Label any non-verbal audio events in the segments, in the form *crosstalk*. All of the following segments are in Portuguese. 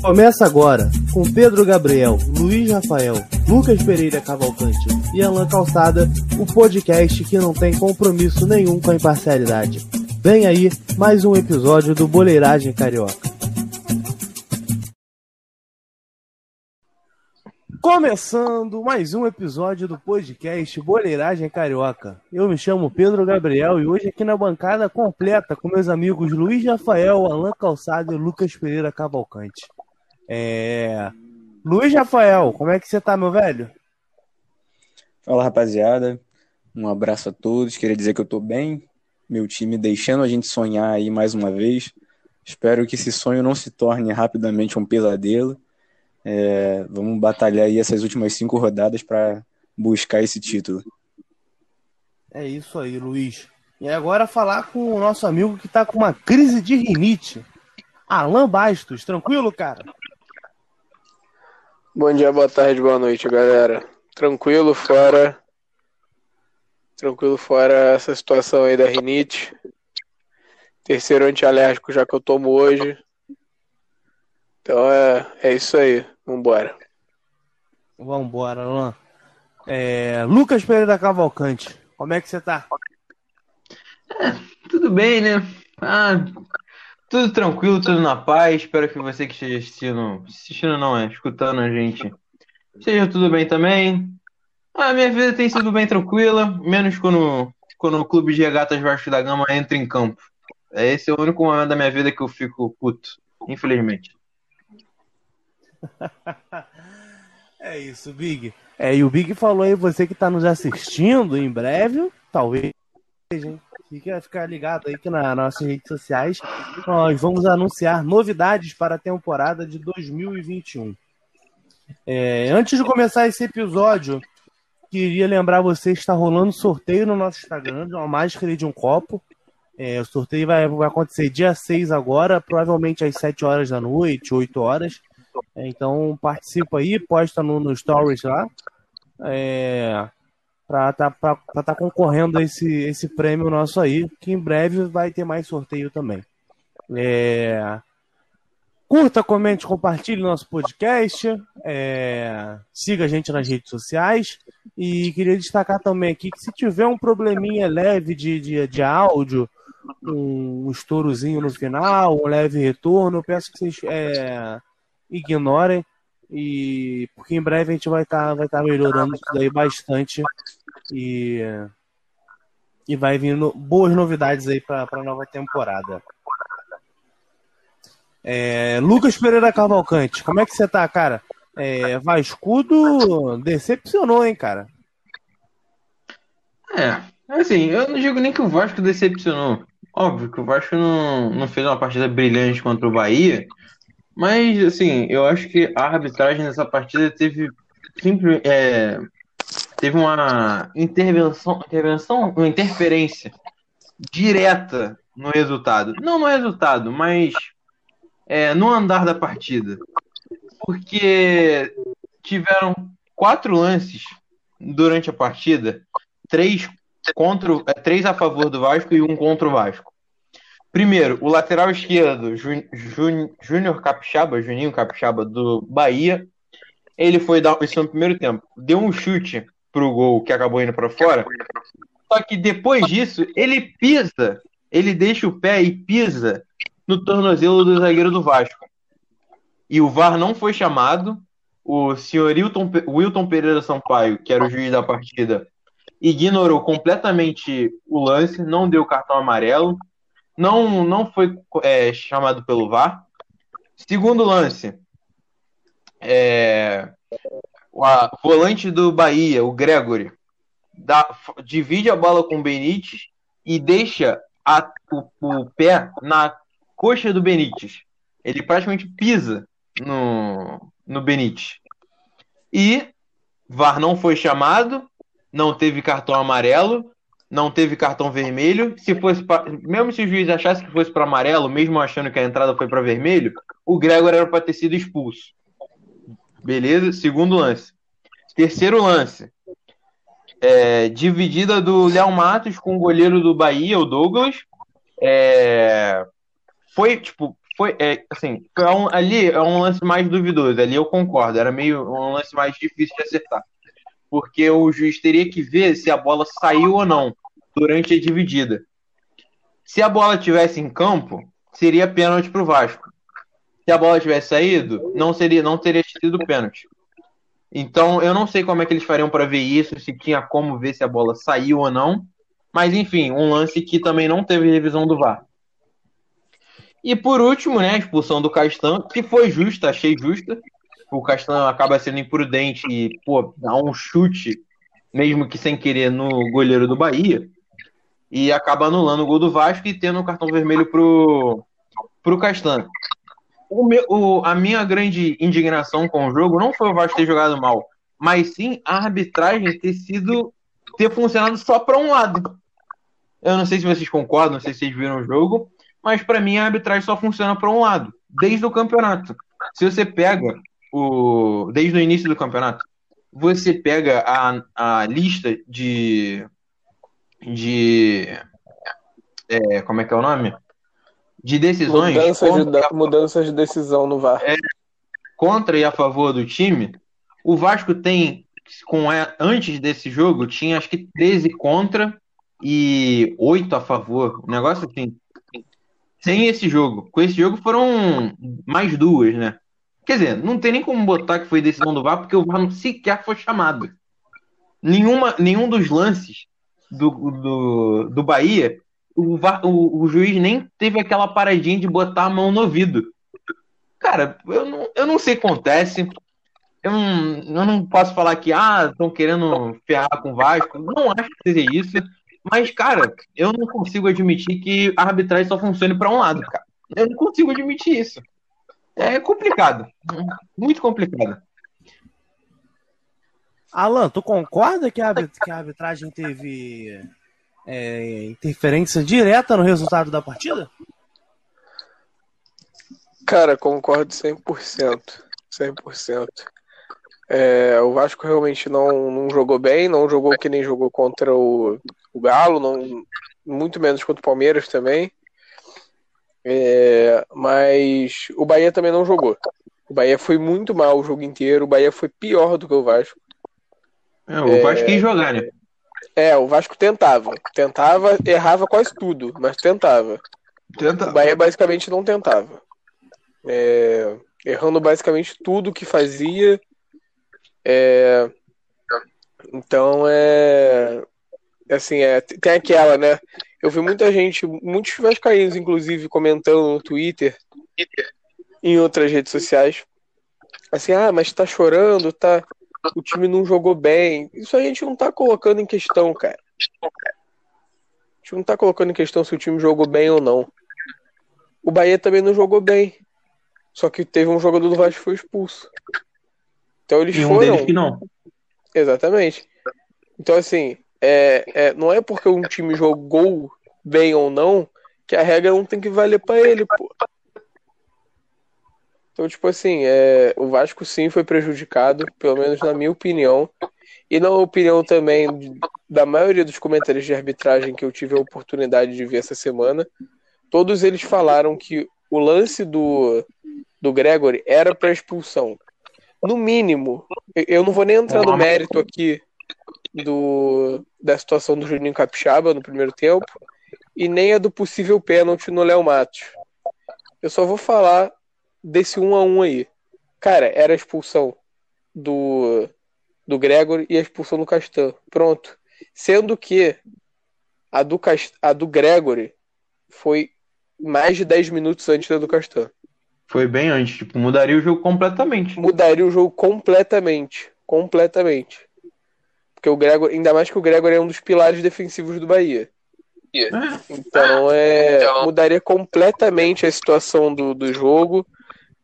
Começa agora com Pedro Gabriel, Luiz Rafael, Lucas Pereira Cavalcante e Alan Calçada, o podcast que não tem compromisso nenhum com a imparcialidade. Vem aí mais um episódio do Boleiragem Carioca. Começando mais um episódio do podcast Boleiragem Carioca. Eu me chamo Pedro Gabriel e hoje aqui na bancada completa com meus amigos Luiz Rafael, Alan Calçado e Lucas Pereira Cavalcante. É... Luiz Rafael, como é que você tá, meu velho? Fala, rapaziada. Um abraço a todos. Queria dizer que eu tô bem. Meu time deixando a gente sonhar aí mais uma vez. Espero que esse sonho não se torne rapidamente um pesadelo. É, vamos batalhar aí essas últimas cinco rodadas para buscar esse título. É isso aí, Luiz. E agora falar com o nosso amigo que tá com uma crise de rinite. Alan Bastos, tranquilo, cara? Bom dia, boa tarde, boa noite, galera. Tranquilo fora. Tranquilo fora essa situação aí da rinite. Terceiro antialérgico já que eu tomo hoje. Então é, é isso aí. Vambora. Vambora, Alan. É, Lucas Pereira Cavalcante, como é que você tá? É, tudo bem, né? Ah, tudo tranquilo, tudo na paz. Espero que você que esteja assistindo, assistindo não é, escutando a gente, esteja tudo bem também. A minha vida tem sido bem tranquila, menos quando, quando o clube de regatas Vasco da Gama entra em campo. Esse é o único momento da minha vida que eu fico puto, infelizmente. *laughs* é isso, Big. É, e o Big falou aí, você que está nos assistindo, em breve, talvez, hein? Fica ficar ligado aí que nas nossas redes sociais nós vamos anunciar novidades para a temporada de 2021. É, antes de começar esse episódio, queria lembrar vocês que está rolando sorteio no nosso Instagram de uma máscara de um copo. É, o sorteio vai, vai acontecer dia 6 agora, provavelmente às 7 horas da noite, 8 horas. É, então participa aí, posta no, no Stories lá. É, para estar tá, tá concorrendo a esse, esse prêmio nosso aí, que em breve vai ter mais sorteio também. É... Curta, comente, compartilhe nosso podcast. É... Siga a gente nas redes sociais. E queria destacar também aqui que se tiver um probleminha leve de, de, de áudio, um estourazinho no final, um leve retorno, peço que vocês é, ignorem. E porque em breve a gente vai estar tá, vai tá melhorando isso daí bastante e, e vai vindo boas novidades aí para a nova temporada. É, Lucas Pereira Cavalcante, como é que você tá, cara? É, Vascudo decepcionou, hein, cara? É, assim, eu não digo nem que o Vasco decepcionou. Óbvio que o Vasco não, não fez uma partida brilhante contra o Bahia, mas, assim, eu acho que a arbitragem nessa partida teve sempre, é, teve uma intervenção, intervenção, uma interferência direta no resultado. Não no resultado, mas é, no andar da partida. Porque tiveram quatro lances durante a partida, três, contra, é, três a favor do Vasco e um contra o Vasco. Primeiro, o lateral esquerdo, Júnior Capixaba, Juninho Capixaba, do Bahia, ele foi dar isso no primeiro tempo, deu um chute pro gol que acabou indo para fora. Só que depois disso, ele pisa, ele deixa o pé e pisa no tornozelo do zagueiro do Vasco. E o VAR não foi chamado. O senhor Wilton, Wilton Pereira Sampaio, que era o juiz da partida, ignorou completamente o lance, não deu cartão amarelo, não, não foi é, chamado pelo VAR. Segundo lance, é, o volante do Bahia, o Gregory, dá, divide a bola com o Benítez e deixa a, o, o, pé na coxa do Benítez. Ele praticamente pisa no, no Benítez. E VAR não foi chamado, não teve cartão amarelo, não teve cartão vermelho. Se fosse pra, mesmo se o juiz achasse que fosse para amarelo, mesmo achando que a entrada foi para vermelho, o Gregor era para ter sido expulso. Beleza? Segundo lance. Terceiro lance. É, dividida do Léo Matos com o goleiro do Bahia, o Douglas. É, foi, tipo, foi, é, assim, um, ali é um lance mais duvidoso, ali eu concordo, era meio um lance mais difícil de acertar. Porque o juiz teria que ver se a bola saiu ou não durante a dividida. Se a bola tivesse em campo, seria pênalti para o Vasco. Se a bola tivesse saído, não seria, não teria sido pênalti. Então, eu não sei como é que eles fariam para ver isso, se tinha como ver se a bola saiu ou não. Mas, enfim, um lance que também não teve revisão do VAR. E por último, né, a expulsão do Castan, que foi justa, achei justa. O Castan acaba sendo imprudente e, pô, dá um chute, mesmo que sem querer, no goleiro do Bahia. E acaba anulando o gol do Vasco e tendo o um cartão vermelho pro, pro Castan. O meu, o, a minha grande indignação com o jogo não foi o Vasco ter jogado mal, mas sim a arbitragem ter sido ter funcionado só para um lado. Eu não sei se vocês concordam, não sei se vocês viram o jogo, mas para mim a arbitragem só funciona para um lado, desde o campeonato. Se você pega o desde o início do campeonato, você pega a, a lista de de é, como é que é o nome? De decisões mudanças, contra, de, mudanças de decisão no VAR. É, contra e a favor do time. O Vasco tem com antes desse jogo tinha acho que 13 contra e 8 a favor. Um negócio assim sem esse jogo. Com esse jogo foram mais duas, né? Quer dizer, não tem nem como botar que foi decisão do VAR, porque o VAR sequer foi chamado. Nenhuma, nenhum dos lances do, do, do Bahia, o, o, o juiz nem teve aquela paradinha de botar a mão no ouvido. Cara, eu não, eu não sei o que acontece. Eu não, eu não posso falar que ah, estão querendo ferrar com o Vasco. Não acho que seja isso. Mas, cara, eu não consigo admitir que a arbitragem só funcione para um lado, cara. Eu não consigo admitir isso. É complicado. Muito complicado. Alan, tu concorda que a, que a arbitragem teve é, interferência direta no resultado da partida? Cara, concordo 100%. 100%. É, o Vasco realmente não, não jogou bem, não jogou que nem jogou contra o, o Galo, não, muito menos contra o Palmeiras também. É, mas o Bahia também não jogou. O Bahia foi muito mal o jogo inteiro. O Bahia foi pior do que o Vasco. É, o Vasco quis jogar, né? É, o Vasco tentava. Tentava, errava quase tudo, mas tentava. Tenta. O Bahia basicamente não tentava. É, errando basicamente tudo que fazia. É, então é. Assim, é, tem aquela, né? Eu vi muita gente, muitos vascaínos, inclusive, comentando no Twitter em outras redes sociais. Assim, ah, mas tá chorando, tá. O time não jogou bem. Isso a gente não tá colocando em questão, cara. A gente não tá colocando em questão se o time jogou bem ou não. O Bahia também não jogou bem. Só que teve um jogador do Vasco que foi expulso. Então eles e um foram. Deles que não. Exatamente. Então, assim, é, é, não é porque um time jogou bem ou não que a regra não tem que valer para ele, pô. Então, tipo assim, é, o Vasco sim foi prejudicado, pelo menos na minha opinião, e na opinião também da maioria dos comentários de arbitragem que eu tive a oportunidade de ver essa semana. Todos eles falaram que o lance do, do Gregory era para expulsão. No mínimo, eu não vou nem entrar no mérito aqui do, da situação do Juninho Capixaba no primeiro tempo e nem a do possível pênalti no Léo Matos. Eu só vou falar desse um a um aí. Cara, era a expulsão do, do Gregory e a expulsão do Castan. Pronto. Sendo que a do, Cast, a do Gregory foi mais de 10 minutos antes da do Castan. Foi bem antes, tipo, mudaria o jogo completamente. Mudaria o jogo completamente. Completamente. Porque o Gregor, ainda mais que o Gregor é um dos pilares defensivos do Bahia. Então é então- mudaria completamente a situação do, do jogo.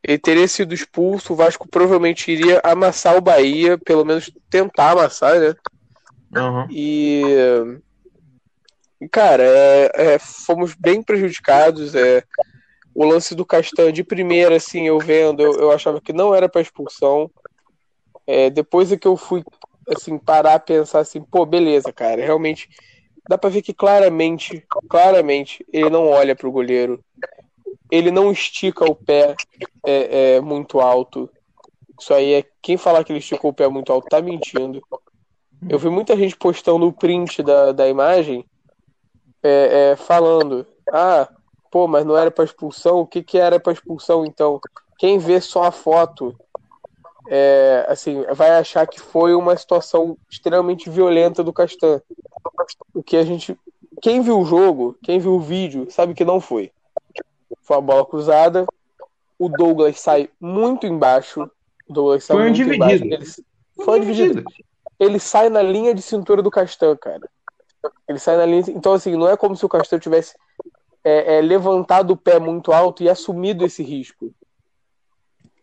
Ele teria sido expulso, o Vasco provavelmente iria amassar o Bahia, pelo menos tentar amassar, né? Uhum. E cara, é, é, fomos bem prejudicados. É, o lance do Castanho de primeira, assim, eu vendo, eu, eu achava que não era para expulsão. É, depois é que eu fui assim, parar a pensar assim, pô, beleza, cara, realmente dá para ver que claramente, claramente ele não olha pro goleiro. Ele não estica o pé é, é, muito alto. Isso aí é quem falar que ele esticou o pé muito alto tá mentindo. Eu vi muita gente postando o print da, da imagem é, é, falando: Ah, pô, mas não era para expulsão? O que, que era para expulsão então? Quem vê só a foto é, assim, vai achar que foi uma situação extremamente violenta do Castan. O que a gente. Quem viu o jogo, quem viu o vídeo, sabe que não foi. Foi uma bola cruzada. O Douglas sai muito embaixo. O Douglas sai Foi muito dividido. embaixo. Ele, foi dividido. Ele sai na linha de cintura do Castan, cara. Ele sai na linha. Então, assim, não é como se o Castan tivesse é, é, levantado o pé muito alto e assumido esse risco.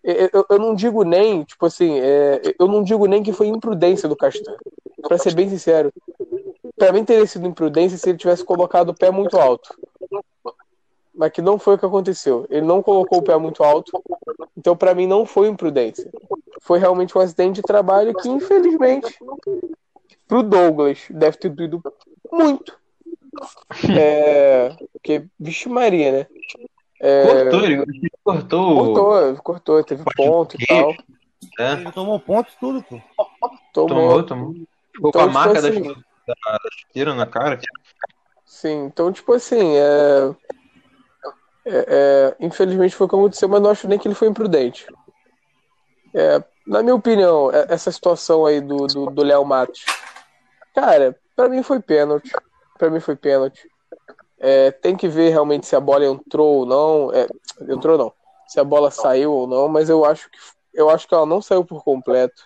Eu, eu- eu não digo nem, tipo assim, é, eu não digo nem que foi imprudência do Castan. Pra ser bem sincero. Pra mim teria sido imprudência se ele tivesse colocado o pé muito alto. Mas que não foi o que aconteceu. Ele não colocou o pé muito alto. Então, pra mim, não foi imprudência. Foi realmente um acidente de trabalho que, infelizmente, pro Douglas deve ter doído muito. *laughs* É, porque, vixe Maria, né? É, Cortou, ele cortou. cortou, cortou, teve ponto e tal. É, Ele tomou ponto e tudo, pô. Tomou. tomou, tomou. Ficou com Então, a marca da, tipo da, da chuteira na cara. Sim, então, tipo assim, é... é- é, infelizmente foi o que aconteceu, mas não acho nem que ele foi imprudente. É, na minha opinião, é- essa situação aí do do do Léo Matos, cara, pra mim foi pênalti. Pra mim foi pênalti. É, tem que ver realmente se a bola entrou ou não. É, entrou não. Se a bola saiu ou não, mas eu acho que eu acho que ela não saiu por completo.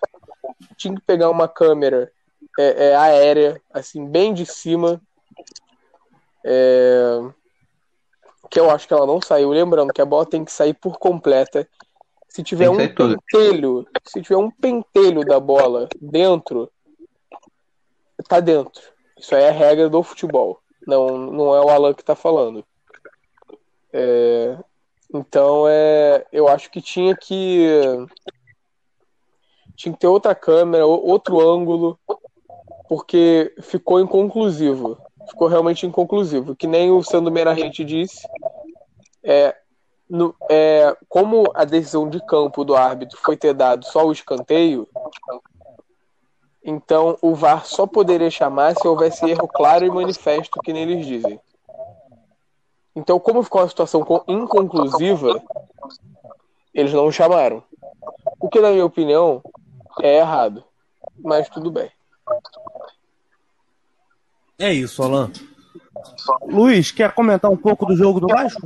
Tinha que pegar uma câmera é, é, aérea, assim, bem de cima, é, que eu acho que ela não saiu. Lembrando que a bola tem que sair por completa. Se tiver um pentelho, se tiver um pentelho da bola dentro, tá dentro. Isso aí é a regra do futebol. Não, não é o Alan que tá falando. É, então é, eu acho que tinha que tinha que ter outra câmera, outro ângulo, porque ficou inconclusivo. Ficou realmente inconclusivo. Que nem o Sandro Merahente disse. É, no- é, como a decisão de campo do árbitro foi ter dado só o escanteio, então o VAR só poderia chamar se houvesse erro claro e manifesto, que nem eles dizem. Então, como ficou uma situação co- inconclusiva, eles não chamaram. O que, na minha opinião, é errado. Mas tudo bem. É isso, Alan. Luiz, quer comentar um pouco do jogo do Vasco?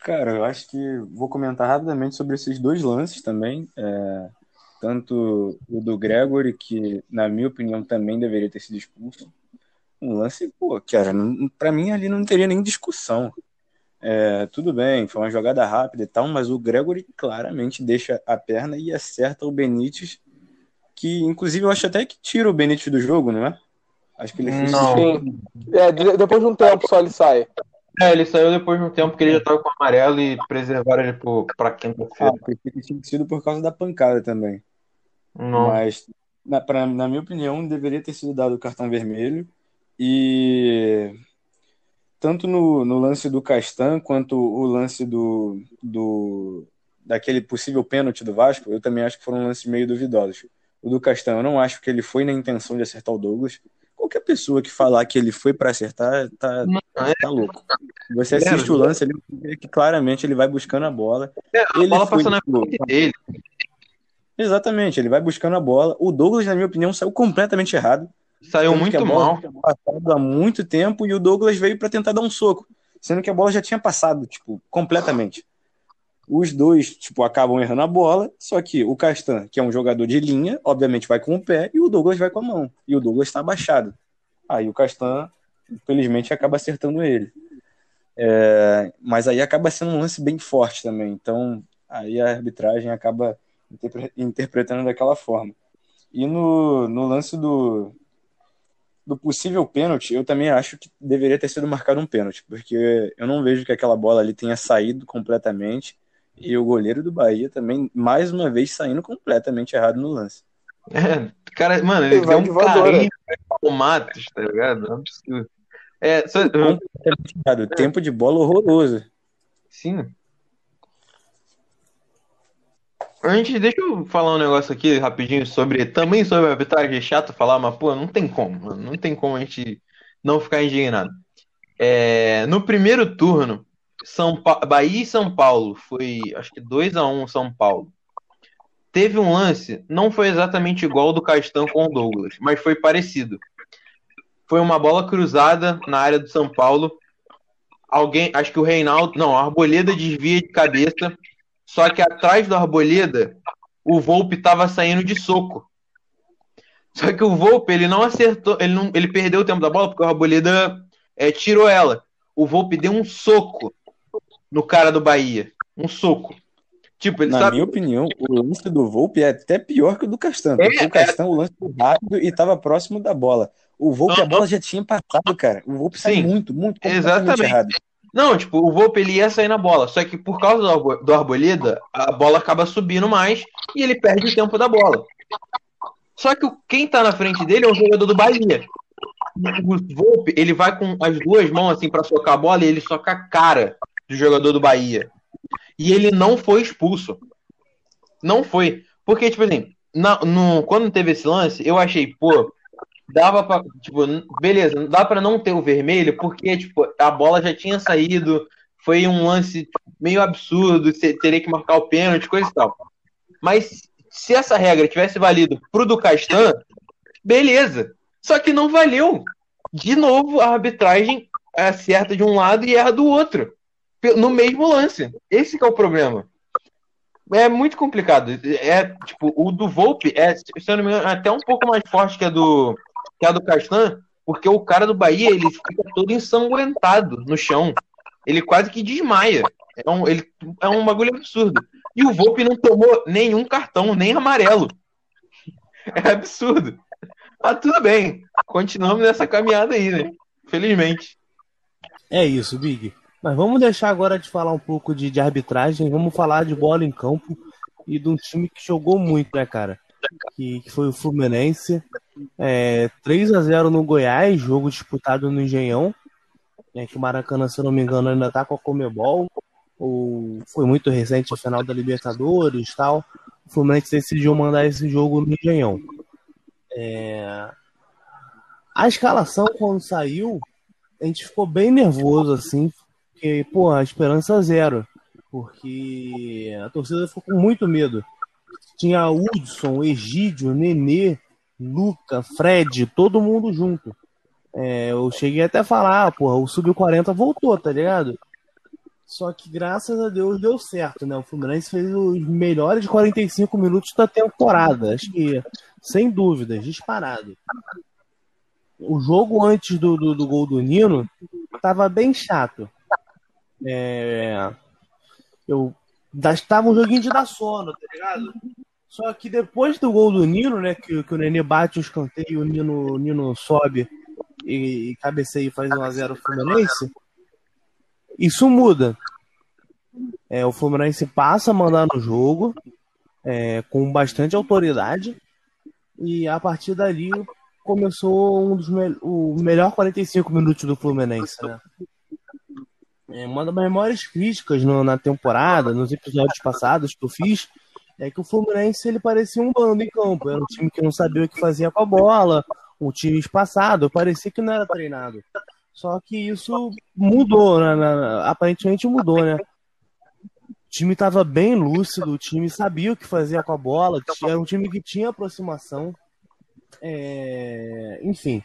Cara, eu acho que vou comentar rapidamente sobre esses dois lances também. É, tanto o do Gregory, que na minha opinião também deveria ter sido expulso. Um lance, pô, cara, não- pra mim ali não teria nem discussão. É, tudo bem, foi uma jogada rápida e tal, mas o Gregory claramente deixa a perna e acerta o Benítez, que inclusive eu acho até que tira o Benítez do jogo, não é? Acho que ele Não. Sim. É, de- depois de um tempo só ele sai. É, ele saiu depois de um tempo que ele já tava com amarelo e preservaram ele pro, pra Ah, quinta-feira. pensei que tinha sido por causa da pancada também. Não. Mas, na, pra- na minha opinião, deveria ter sido dado o cartão vermelho. E tanto no, no lance do Castan quanto o lance do, do daquele possível pênalti do Vasco, eu também acho que foram lances meio duvidosos. O do Castan, eu não acho que ele foi na intenção de acertar o Douglas. Qualquer pessoa que falar que ele foi para acertar, tá, tá louco. Você É, assiste o lance ali, que claramente ele vai buscando a bola. É, a Ele bola passou na frente dele. Exatamente, ele vai buscando a bola. O Douglas, na minha opinião, saiu completamente errado. Saiu muito mal. passado há muito tempo e o Douglas veio para tentar dar um soco, sendo que a bola já tinha passado, tipo, completamente. Os dois, tipo, acabam errando a bola, só que o Castan, que é um jogador de linha, obviamente vai com o pé e o Douglas vai com a mão. E o Douglas está abaixado. Aí o Castan, infelizmente, acaba acertando ele. É, mas aí acaba sendo um lance bem forte também. Então, aí a arbitragem acaba interpre- interpretando daquela forma. E no, no lance do, do possível pênalti, eu também acho que deveria ter sido marcado um pênalti, porque eu não vejo que aquela bola ali tenha saído completamente. E o goleiro do Bahia também, mais uma vez, saindo completamente errado no lance. É, cara, mano, ele Ele deu de um carinho o Matos, tá ligado? É um absurdo. É, só-. Tempo de bola horroroso. Sim. Antes, deixa eu falar um negócio aqui rapidinho sobre. Também sobre a arbitragem. É chato falar, mas, pô, não tem como, mano. Não tem como a gente não ficar indignado. É, no primeiro turno, São Pa- Bahia e São Paulo foi, acho que 2 a 1 São Paulo. Teve um lance, não foi exatamente igual do Castan com o Douglas, mas foi parecido. Foi uma bola cruzada na área do São Paulo. Alguém, acho que o Reinaldo, não, a Arboleda desvia de cabeça, só que atrás do Arboleda, o Volpe estava saindo de soco. Só que o Volpe, ele não acertou, ele, não, ele perdeu o tempo da bola porque o Arboleda é, tirou ela. O Volpe deu um soco no cara do Bahia. Um soco. Tipo, Na sabe. minha opinião, o lance do Volpe é até pior que o do Castan. É, o Castan, o lance foi rápido e estava próximo da bola. O Volpe, a Aham. bola já tinha passado, cara. O Volpe sai Sim. muito, muito, Exatamente. errado. Não, tipo, o Volpe ele ia sair na bola. Só que por causa do, Arbo- do Arboleda, a bola acaba subindo mais e ele perde o tempo da bola. Só que quem tá na frente dele é um jogador do Bahia. O Volpe, ele vai com as duas mãos assim pra socar a bola e ele soca a cara do jogador do Bahia. E ele não foi expulso. Não foi. Porque, tipo assim, na- no, quando teve esse lance, eu achei, pô, dava pra. Tipo, beleza, dá pra não ter o vermelho, porque, tipo, a bola já tinha saído, foi um lance meio absurdo, teria que marcar o pênalti, coisa e tal. Mas se essa regra tivesse valido pro do Castan, beleza. Só que não valeu. De novo, a arbitragem acerta de um lado e erra do outro. No mesmo lance. Esse é o problema. É muito complicado. É, tipo, o do Volpe é, se eu não me engano, até um pouco mais forte que a do, que a do Castan, porque o cara do Bahia, ele fica todo ensanguentado no chão. Ele quase que desmaia. É um, ele, é um bagulho absurdo. E o Volpe não tomou nenhum cartão, nem amarelo. É absurdo. Mas tudo bem. Continuamos nessa caminhada aí, né? Felizmente. É isso, Big. Mas vamos deixar agora de falar um pouco de, de arbitragem, vamos falar de bola em campo e de um time que jogou muito, né, cara? Que, que foi o Fluminense. É, 3 a 0 no Goiás, jogo disputado no Engenhão. É, que o Maracanã, se não me engano, ainda tá com a Comebol. O, foi muito recente a final da Libertadores tal. O Fluminense decidiu mandar esse jogo no Engenhão. É, a escalação, quando saiu, a gente ficou bem nervoso, assim, porque, pô, a esperança zero. Porque a torcida ficou com muito medo. Tinha Hudson, Egídio, Nenê, Luca, Fred, todo mundo junto. É, eu cheguei até a falar, porra, o Sub-40 voltou, tá ligado? Só que graças a Deus deu certo, né? O Fluminense fez os melhores 45 minutos da temporada. Acho que, sem dúvidas, disparado. O jogo antes do, do, do gol do Nino tava bem chato. É... Eu estava um joguinho de dar sono, tá ligado? Só que depois do gol do Nino, né? Que, que o Nenê bate o escanteio, o Nino, o Nino sobe e, e cabeceia e faz 1x0 o Fluminense. Isso muda. É, o Fluminense passa a mandar no jogo é, com bastante autoridade. E a partir dali começou um dos me o melhor 45 minutos do Fluminense, né? É, uma das maiores críticas no, na temporada, nos episódios passados que eu fiz, é que o Fluminense ele parecia um bando em campo. Era um time que não sabia o que fazia com a bola, um time espaçado, parecia que não era treinado. Só que isso mudou, né? aparentemente mudou, né? O time estava bem lúcido, o time sabia o que fazia com a bola, era um time que tinha aproximação. É... Enfim.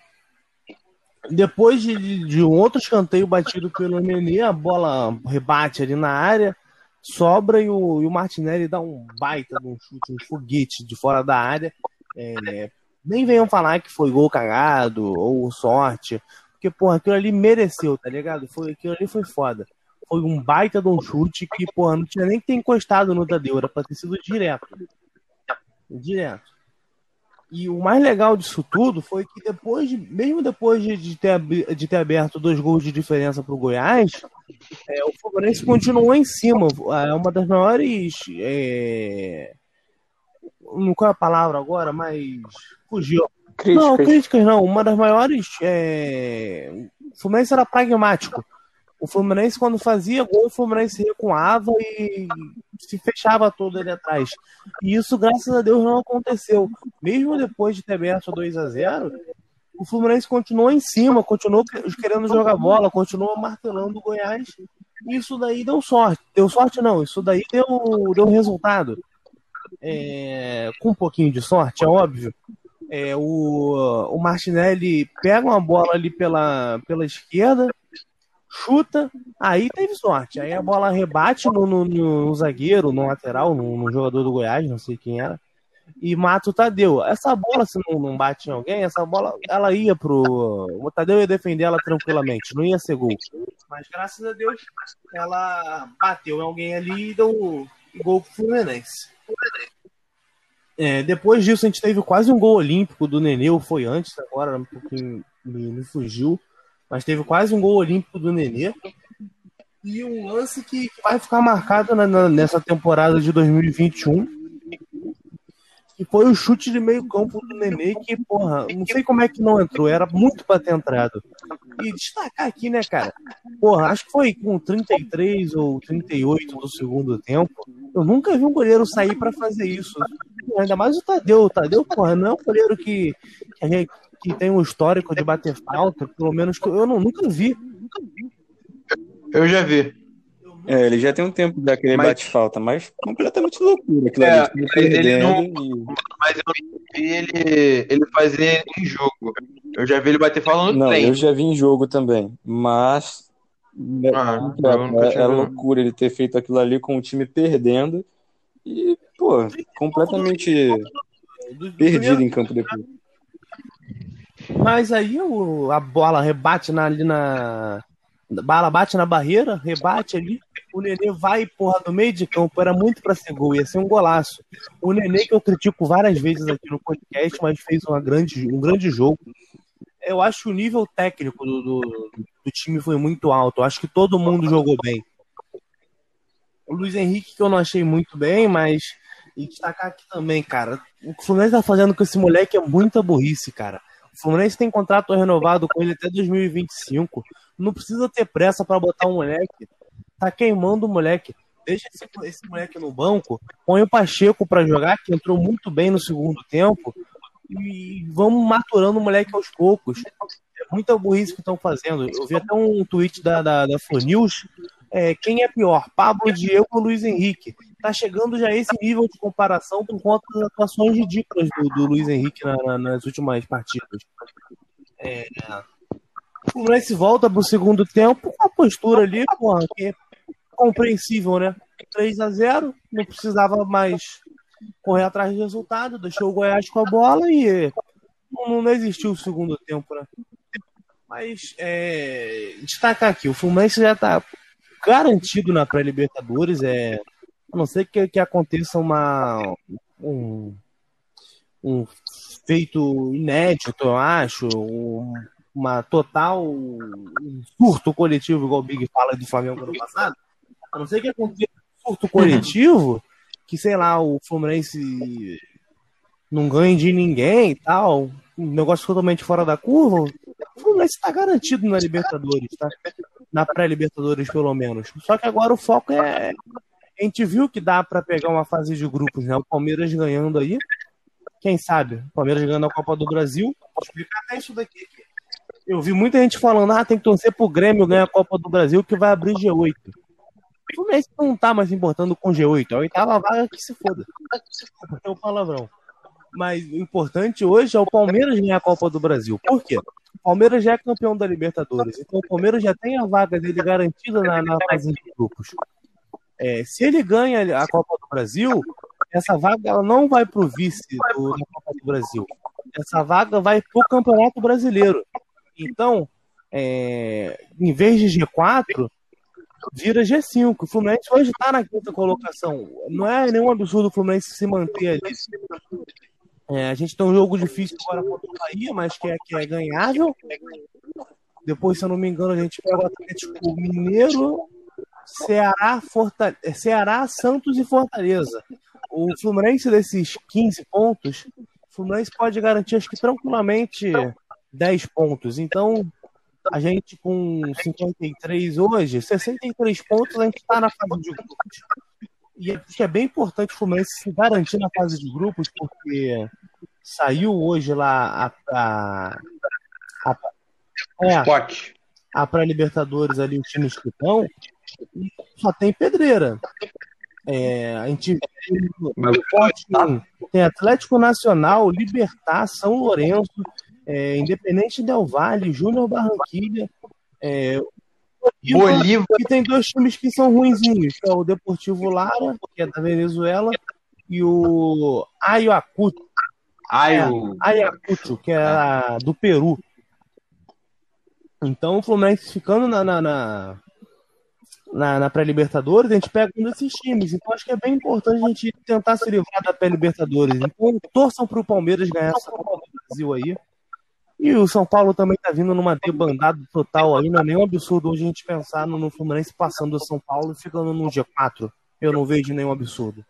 Depois de, de, um outro escanteio batido pelo Nenê, a bola rebate ali na área, sobra e o, e o Martinelli dá um baita de um chute, um foguete de fora da área. É... Nem venham falar que foi gol cagado ou sorte, porque, porra, aquilo ali mereceu, tá ligado? Foi, aquilo ali foi foda. Foi um baita de um chute que, porra, não tinha nem que ter encostado no Tadeu, era pra ter sido direto. Direto. E o mais legal disso tudo foi que depois, de, mesmo depois de, ter, de ter aberto dois gols de diferença pro Goiás, é, o Fluminense continuou em cima. É uma das maiores. É... Não qual é a palavra agora, mas fugiu. Críticas. Não, críticas não. Uma das maiores. É... O Fluminense era pragmático. O Fluminense, quando fazia gol, o Fluminense recuava e se fechava todo ali atrás. E isso, graças a Deus, não aconteceu. Mesmo depois de ter aberto 2 a 0 o Fluminense continuou em cima, continuou querendo jogar bola, continuou martelando o Goiás. E isso daí deu sorte. Deu sorte não, isso daí deu, deu resultado. É, com um pouquinho de sorte, é óbvio. É, o, o Martinelli pega uma bola ali pela, pela esquerda, chuta, aí teve sorte. Aí a bola rebate no, no, no zagueiro, no lateral, no, no, jogador do Goiás, não sei quem era, e mata o Tadeu. Essa bola, se não, não bate em alguém, essa bola, ela ia pro. O Tadeu ia defender ela tranquilamente, não ia ser gol. Mas graças a Deus, ela bateu em alguém ali e deu gol pro Fluminense. É, depois disso, a gente teve quase um gol olímpico do Nenê, ou foi antes, agora um pouquinho me, me fugiu. Mas teve quase um gol olímpico do Nenê. E um lance que vai ficar marcado na, na, nessa temporada de 2021. Que foi o chute de meio campo do Nenê, que, porra, não sei como é que não entrou, era muito pra ter entrado. E destacar aqui, né, cara? Porra, acho que foi com 33 ou 38 do segundo tempo. Eu nunca vi um goleiro sair para fazer isso. Ainda mais o Tadeu. O Tadeu, porra, não é um goleiro que, que, que tem um histórico de bater falta, pelo menos que eu não, nunca vi. Nunca vi. Eu já vi. É, ele já tem um tempo daquele mas... bate-falta, mas completamente loucura. Aquilo é, ali, ele não, e... Mas eu vi ele, ele fazer em jogo. Eu já vi ele bater falta no não, trem. Eu já vi em jogo também, mas ah, é, é loucura ele ter feito aquilo ali com o time perdendo e, pô, completamente perdido em campo depois. Mas aí o, a bola rebate na, ali na. Bala bate na barreira, rebate ali. O Nenê vai, porra, no meio de campo. Era muito pra ser gol, ia ser um golaço. O Nenê, que eu critico várias vezes aqui no podcast, mas fez uma grande, um grande jogo. Eu acho que o nível técnico do, do, do time foi muito alto. Eu acho que todo mundo jogou bem. O Luiz Henrique, que eu não achei muito bem, mas. E destacar aqui também, cara. O que o Fluminense tá fazendo com esse moleque é muita burrice, cara. O Fluminense tem contrato renovado com ele até 2025. Não precisa ter pressa para botar um moleque. Tá queimando o moleque. Deixa esse, esse moleque no banco. Põe o Pacheco para jogar, que entrou muito bem no segundo tempo. E vamos maturando o moleque aos poucos. É muita burrice que estão fazendo. Eu vi até um tweet da, da, da News. É, quem é pior, Pablo Diego ou Luiz Henrique? Tá chegando já a esse nível de comparação por conta das atuações ridículas do, do Luiz Henrique na, na, nas últimas partidas. É, o Fluminense volta pro segundo tempo com a postura ali, porra, que é compreensível, né? 3 a 0 não precisava mais correr atrás de resultado, deixou o Goiás com a bola e não, não existiu o segundo tempo, né? Mas é, destacar aqui, o Fluminense já está garantido na pré-Libertadores, é, a não ser que, que aconteça uma, um, um feito inédito, eu acho, um, uma total um surto coletivo, igual o Big fala do Flamengo ano passado, a não ser que aconteça um surto coletivo, que, sei lá, o Fluminense não ganhe de ninguém e tal, um negócio totalmente fora da curva, o Fluminense está garantido na Libertadores, tá? Na pré-Libertadores, pelo menos. Só que agora o foco é. A gente viu que dá para pegar uma fase de grupos, né? O Palmeiras ganhando aí. Quem sabe? O Palmeiras ganhando a Copa do Brasil. Vou explicar até isso daqui. Eu vi muita gente falando, ah, tem que torcer pro Grêmio ganhar a Copa do Brasil que vai abrir G8. O Fluminense não tá mais importando com G8. É a oitava vaga que se foda. É o palavrão. Mas o importante hoje é o Palmeiras ganhar a Copa do Brasil. Por quê? O Palmeiras já é campeão da Libertadores. Então o Palmeiras já tem a vaga dele garantida na, na fase de grupos. É, se ele ganha a Copa do Brasil, essa vaga ela não vai para o vice do, da Copa do Brasil. Essa vaga vai para o Campeonato Brasileiro. Então, é, em vez de G4, vira G5. O Fluminense hoje está na quinta colocação. Não é nenhum absurdo o Fluminense se manter ali. É, a gente tem um jogo difícil agora contra o Bahia, mas que é, que é ganhável. Depois, se eu não me engano, a gente pega o Atlético Mineiro, Ceará, Forta... Ceará, Santos e Fortaleza. O Fluminense desses 15 pontos o Fluminense pode garantir, acho que tranquilamente, 10 pontos. Então, a gente com 53 hoje, 63 pontos, a gente está na fase de grupos. E acho que é bem importante o Fluminense se garantir na fase de grupos, porque saiu hoje lá a, a, a, é, Spot. a pré-Libertadores ali, os times que estão, só tem pedreira. É, a gente Mas- tem, Atlético Nacional, Libertar, São Lourenço, é, Independente Del Valle, Júnior Barranquilha, é, Bolívar, e tem dois times que são ruinzinhos, que é o Deportivo Lara, que é da Venezuela, e o Ayacucho, É. Ayacucho, que é a- do Peru. Então o Fluminense ficando na, na, na, na- na pré-Libertadores, a gente pega um desses times. Então acho que é bem importante a gente tentar se livrar da pré-Libertadores. Então torçam para o Palmeiras ganhar essa Copa do Brasil aí. E o São Paulo também tá vindo numa debandada total aí. Não é nenhum absurdo hoje a gente pensar no, no Fluminense passando o São Paulo e ficando no G4. Eu não vejo nenhum absurdo.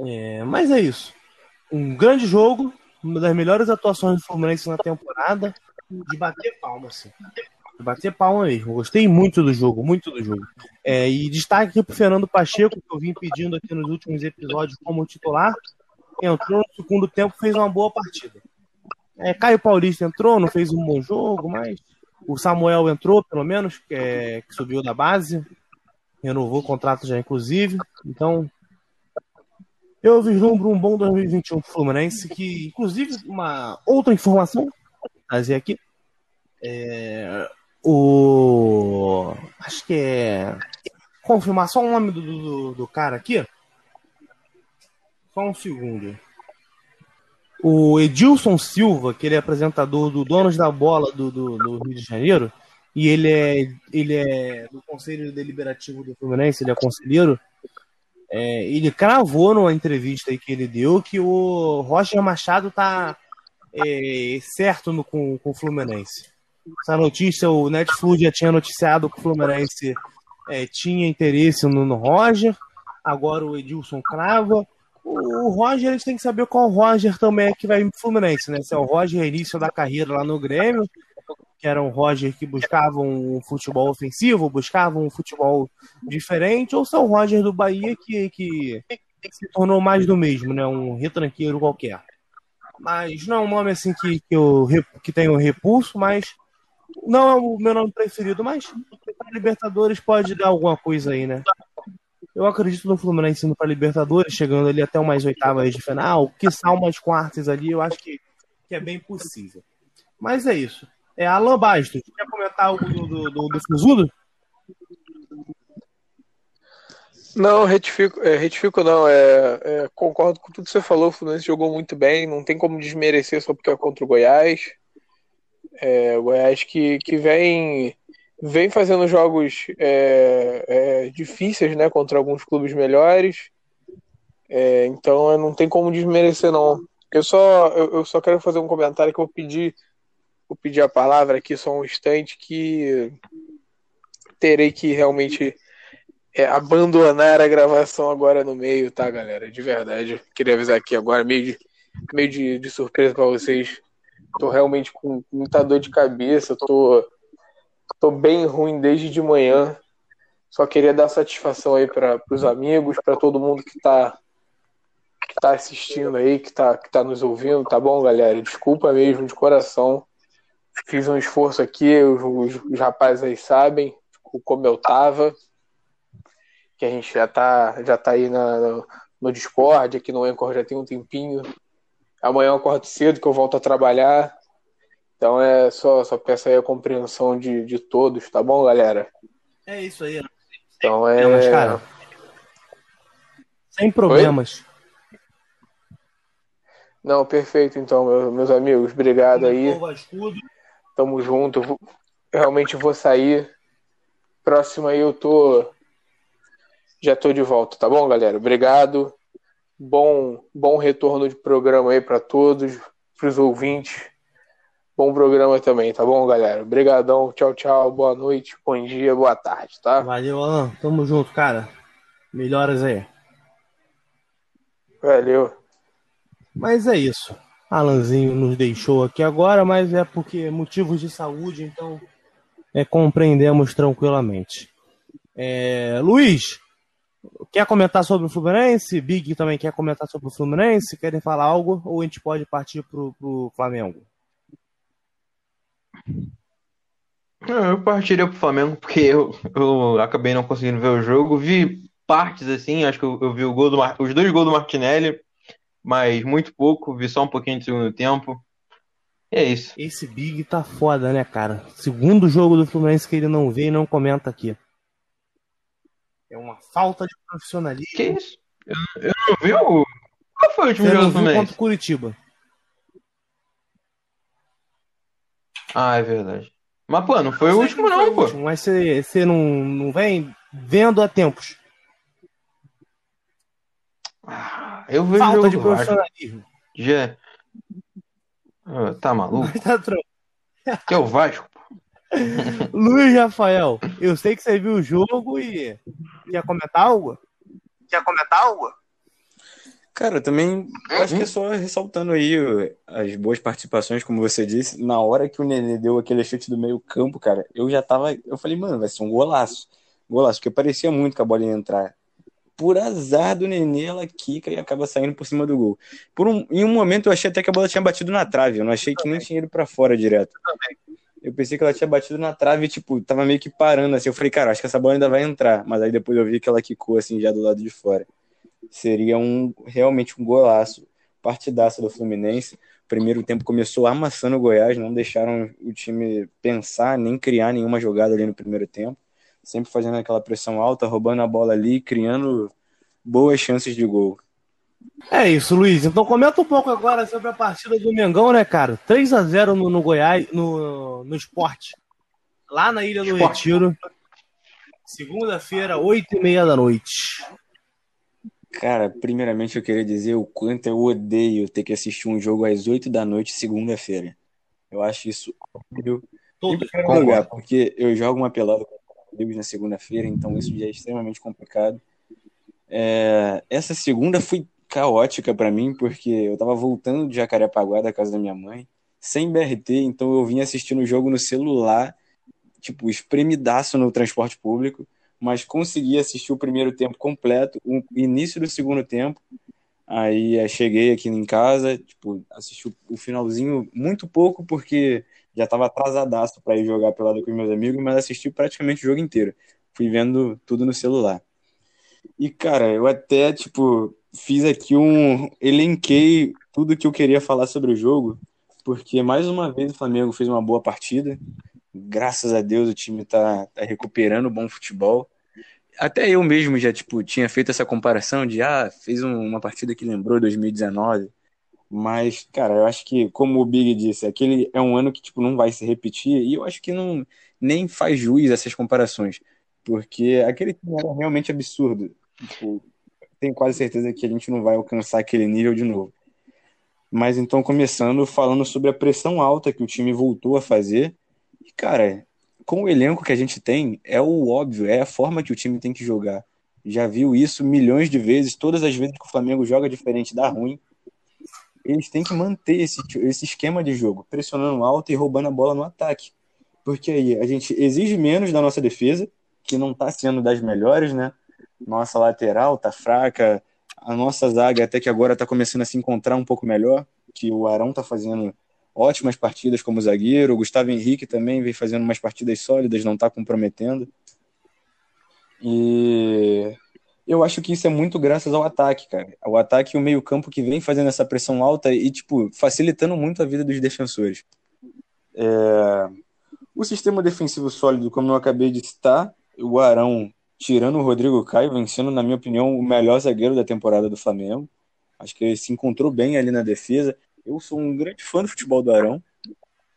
É, mas é isso. Um grande jogo, uma das melhores atuações do Fluminense na temporada. De bater palma, assim. Bater palma mesmo. Gostei muito do jogo, muito do jogo. É, e destaque aqui pro Fernando Pacheco, que eu vim pedindo aqui nos últimos episódios como titular. Entrou no segundo tempo, fez uma boa partida. É, Caio Paulista entrou, não fez um bom jogo, mas o Samuel entrou, pelo menos, que, é, que subiu da base. Renovou o contrato já, inclusive. Então, eu vislumbro um bom 2021 pro Fluminense, que, inclusive, uma outra informação trazer aqui. É, o. Acho que é. Confirmar só o nome do, do, do cara aqui. Só um segundo. O Edilson Silva, que ele é apresentador do Donos da Bola do, do, do Rio de Janeiro, e ele é, ele é do Conselho Deliberativo do Fluminense, ele é conselheiro. É, ele cravou numa entrevista que ele deu que o Roger Machado tá é, certo no, com, com o Fluminense. Essa notícia, o Netflix já tinha noticiado que o Fluminense é, tinha interesse no, no Roger, agora o Edilson crava. O, o Roger, gente tem que saber qual Roger também é que vai pro Fluminense, né? Se é o Roger início da carreira lá no Grêmio, que era um Roger que buscava um futebol ofensivo, buscava um futebol diferente, ou se é o Roger do Bahia que, que se tornou mais do mesmo, né? Um retranqueiro qualquer. Mas não é um nome assim que, que, eu, que tenho repulso, mas não é o meu nome preferido, mas para Libertadores pode dar alguma coisa aí, né? Eu acredito no Fluminense indo para Libertadores, chegando ali até umas oitavas de final, que são umas quartas ali, eu acho que, que é bem possível. Mas é isso. É Alan Bastos, quer comentar algo do, do, do, do? Não, retifico, é, retifico não. É, é, concordo com tudo que você falou. O Fluminense jogou muito bem. Não tem como desmerecer só porque é contra o Goiás. É, o Goiás que, que vem, vem fazendo jogos é, é, difíceis né, contra alguns clubes melhores. É, então não tem como desmerecer, não. Eu só, eu, eu só quero fazer um comentário que eu vou pedir, vou pedir a palavra aqui só um instante que terei que realmente é, abandonar a gravação agora no meio, tá, galera? De verdade. Queria avisar aqui agora, meio de, meio de, de surpresa pra vocês. Tô realmente com muita dor de cabeça, tô, tô bem ruim desde de manhã. Só queria dar satisfação aí para os amigos, para todo mundo que tá, que tá assistindo aí, que tá, que tá nos ouvindo, tá bom, galera? Desculpa mesmo, de coração. Fiz um esforço aqui, os, os, os rapazes aí sabem como eu tava que a gente já tá, já tá aí na, no, Discord, aqui no Anchor já tem um tempinho. Amanhã eu acordo cedo que eu volto a trabalhar. Então é só, só peço aí a compreensão de, de todos, tá bom, galera? É isso aí. Então é. Problemas, cara. Sem problemas. Não, perfeito então, meus, meus amigos. Obrigado aí. Tamo junto. Eu realmente vou sair. Próximo aí eu tô. Já tô de volta, tá bom, galera? Obrigado. Bom, bom retorno de programa aí para todos, pros ouvintes. Bom programa também, tá bom, galera? Obrigadão. Tchau, tchau. Boa noite, bom dia, boa tarde, tá? Valeu, Alan. Tamo junto, cara. Melhoras aí. Valeu. Mas é isso. Alanzinho nos deixou aqui agora, mas é porque motivos de saúde, então é, compreendemos tranquilamente. É, Luiz, quer comentar sobre o Fluminense? Big também quer comentar sobre o Fluminense? Querem falar algo? Ou a gente pode partir para o Flamengo? Eu partiria pro Flamengo porque eu, eu acabei não conseguindo ver o jogo. Vi partes assim, acho que eu, eu vi o gol do Mar... os dois gols do Martinelli, mas muito pouco, vi só um pouquinho de segundo tempo. E é isso. Esse Big tá foda, né, cara? Segundo jogo do Fluminense que ele não vê e não comenta aqui. É uma falta de profissionalismo. Que isso? Eu, eu não vi o. Qual foi o último Você jogo não do contra o Curitiba. Ah, é verdade. Mas, pô, não foi o Sei último, não, o pô. último, Mas você, não, não vem vendo há tempos. Ah, Eu vejo o Falta jogo de profissionalismo. Já. Ah, tá maluco? Tá tranquilo. Que é o Vasco. *laughs* Luiz Rafael, eu sei que você viu o jogo e quer comentar algo? Quer comentar algo? Cara, eu também acho que é só ressaltando aí as boas participações, como você disse. Na hora que o Nenê deu aquele chute do meio campo, cara, eu já tava. Eu falei, mano, vai ser um golaço. Golaço, porque parecia muito que a bola ia entrar. Por azar do Nenê, ela quica e acaba saindo por cima do gol. Por um, em um momento eu achei até que a bola tinha batido na trave. Eu não achei que nem tinha ido pra fora direto. Eu pensei que ela tinha batido na trave e, tipo, tava meio que parando assim. Eu falei, cara, acho que essa bola ainda vai entrar. Mas aí depois eu vi que ela quicou assim já do lado de fora. Seria um realmente um golaço. Partidaça do Fluminense. Primeiro tempo começou amassando o Goiás, não deixaram o time pensar nem criar nenhuma jogada ali no primeiro tempo. Sempre fazendo aquela pressão alta, roubando a bola ali, criando boas chances de gol. É isso, Luiz. Então comenta um pouco agora sobre a partida do Mengão, né, cara? 3 a 0 no, no Goiás, no, no esporte. Lá na Ilha do Esporte. Retiro. Segunda-feira, 8 e meia da noite. Cara, primeiramente eu queria dizer o quanto eu odeio ter que assistir um jogo às 8 da noite, segunda-feira. Eu acho isso horrível. Todo. Lugar, porque eu jogo uma pelada com amigos na segunda-feira, então isso já é extremamente complicado. É, essa segunda foi caótica pra mim, porque eu tava voltando de Jacarepaguá, da casa da minha mãe, sem BRT, então eu vim assistindo o jogo no celular, tipo, espremidaço no transporte público, mas consegui assistir o primeiro tempo completo, o início do segundo tempo. Aí eh, cheguei aqui em casa, tipo, assisti o- finalzinho muito pouco, porque já estava atrasadaço para ir jogar pelada com meus amigos, mas assisti praticamente o jogo inteiro. Fui vendo tudo no celular. E, cara, eu até, tipo, fiz aqui um. Elenquei tudo que eu queria falar sobre o jogo, porque mais uma vez o Flamengo fez uma boa partida. Graças a Deus o time tá, tá recuperando bom futebol. Até eu mesmo já, tipo, tinha feito essa comparação de, ah, fez um- uma partida que lembrou 2019. Mas, cara, eu acho que, como o Big disse, aquele é um ano que, tipo, não vai se repetir, e eu acho que não nem faz juiz essas comparações, porque aquele time era realmente absurdo. Tipo, tenho quase certeza que a gente não vai alcançar aquele nível de novo. Mas então, começando falando sobre a pressão alta que o time voltou a fazer, e, cara, com o elenco que a gente tem, é o óbvio, é a forma que o time tem que jogar. Já viu isso milhões de vezes, todas as vezes que o Flamengo joga diferente, dá ruim. Eles têm que manter esse, esse esquema de jogo, pressionando alto e roubando a bola no ataque. Porque aí a gente exige menos da nossa defesa, que não está sendo das melhores, né? Nossa lateral tá fraca, a nossa zaga até que agora está começando a se encontrar um pouco melhor, que o Arão tá fazendo ótimas partidas como zagueiro, o Gustavo Henrique também vem fazendo umas partidas sólidas, não está comprometendo. E eu acho que isso é muito graças ao ataque, cara. O ataque e o meio-campo que vem fazendo essa pressão alta e, tipo, facilitando muito a vida dos defensores. É... O sistema defensivo sólido, como eu acabei de citar, o Arão tirando o Rodrigo Caio, vencendo, na minha opinião, o melhor zagueiro da temporada do Flamengo. Acho que ele se encontrou bem ali na defesa. Eu sou um grande fã do futebol do Arão.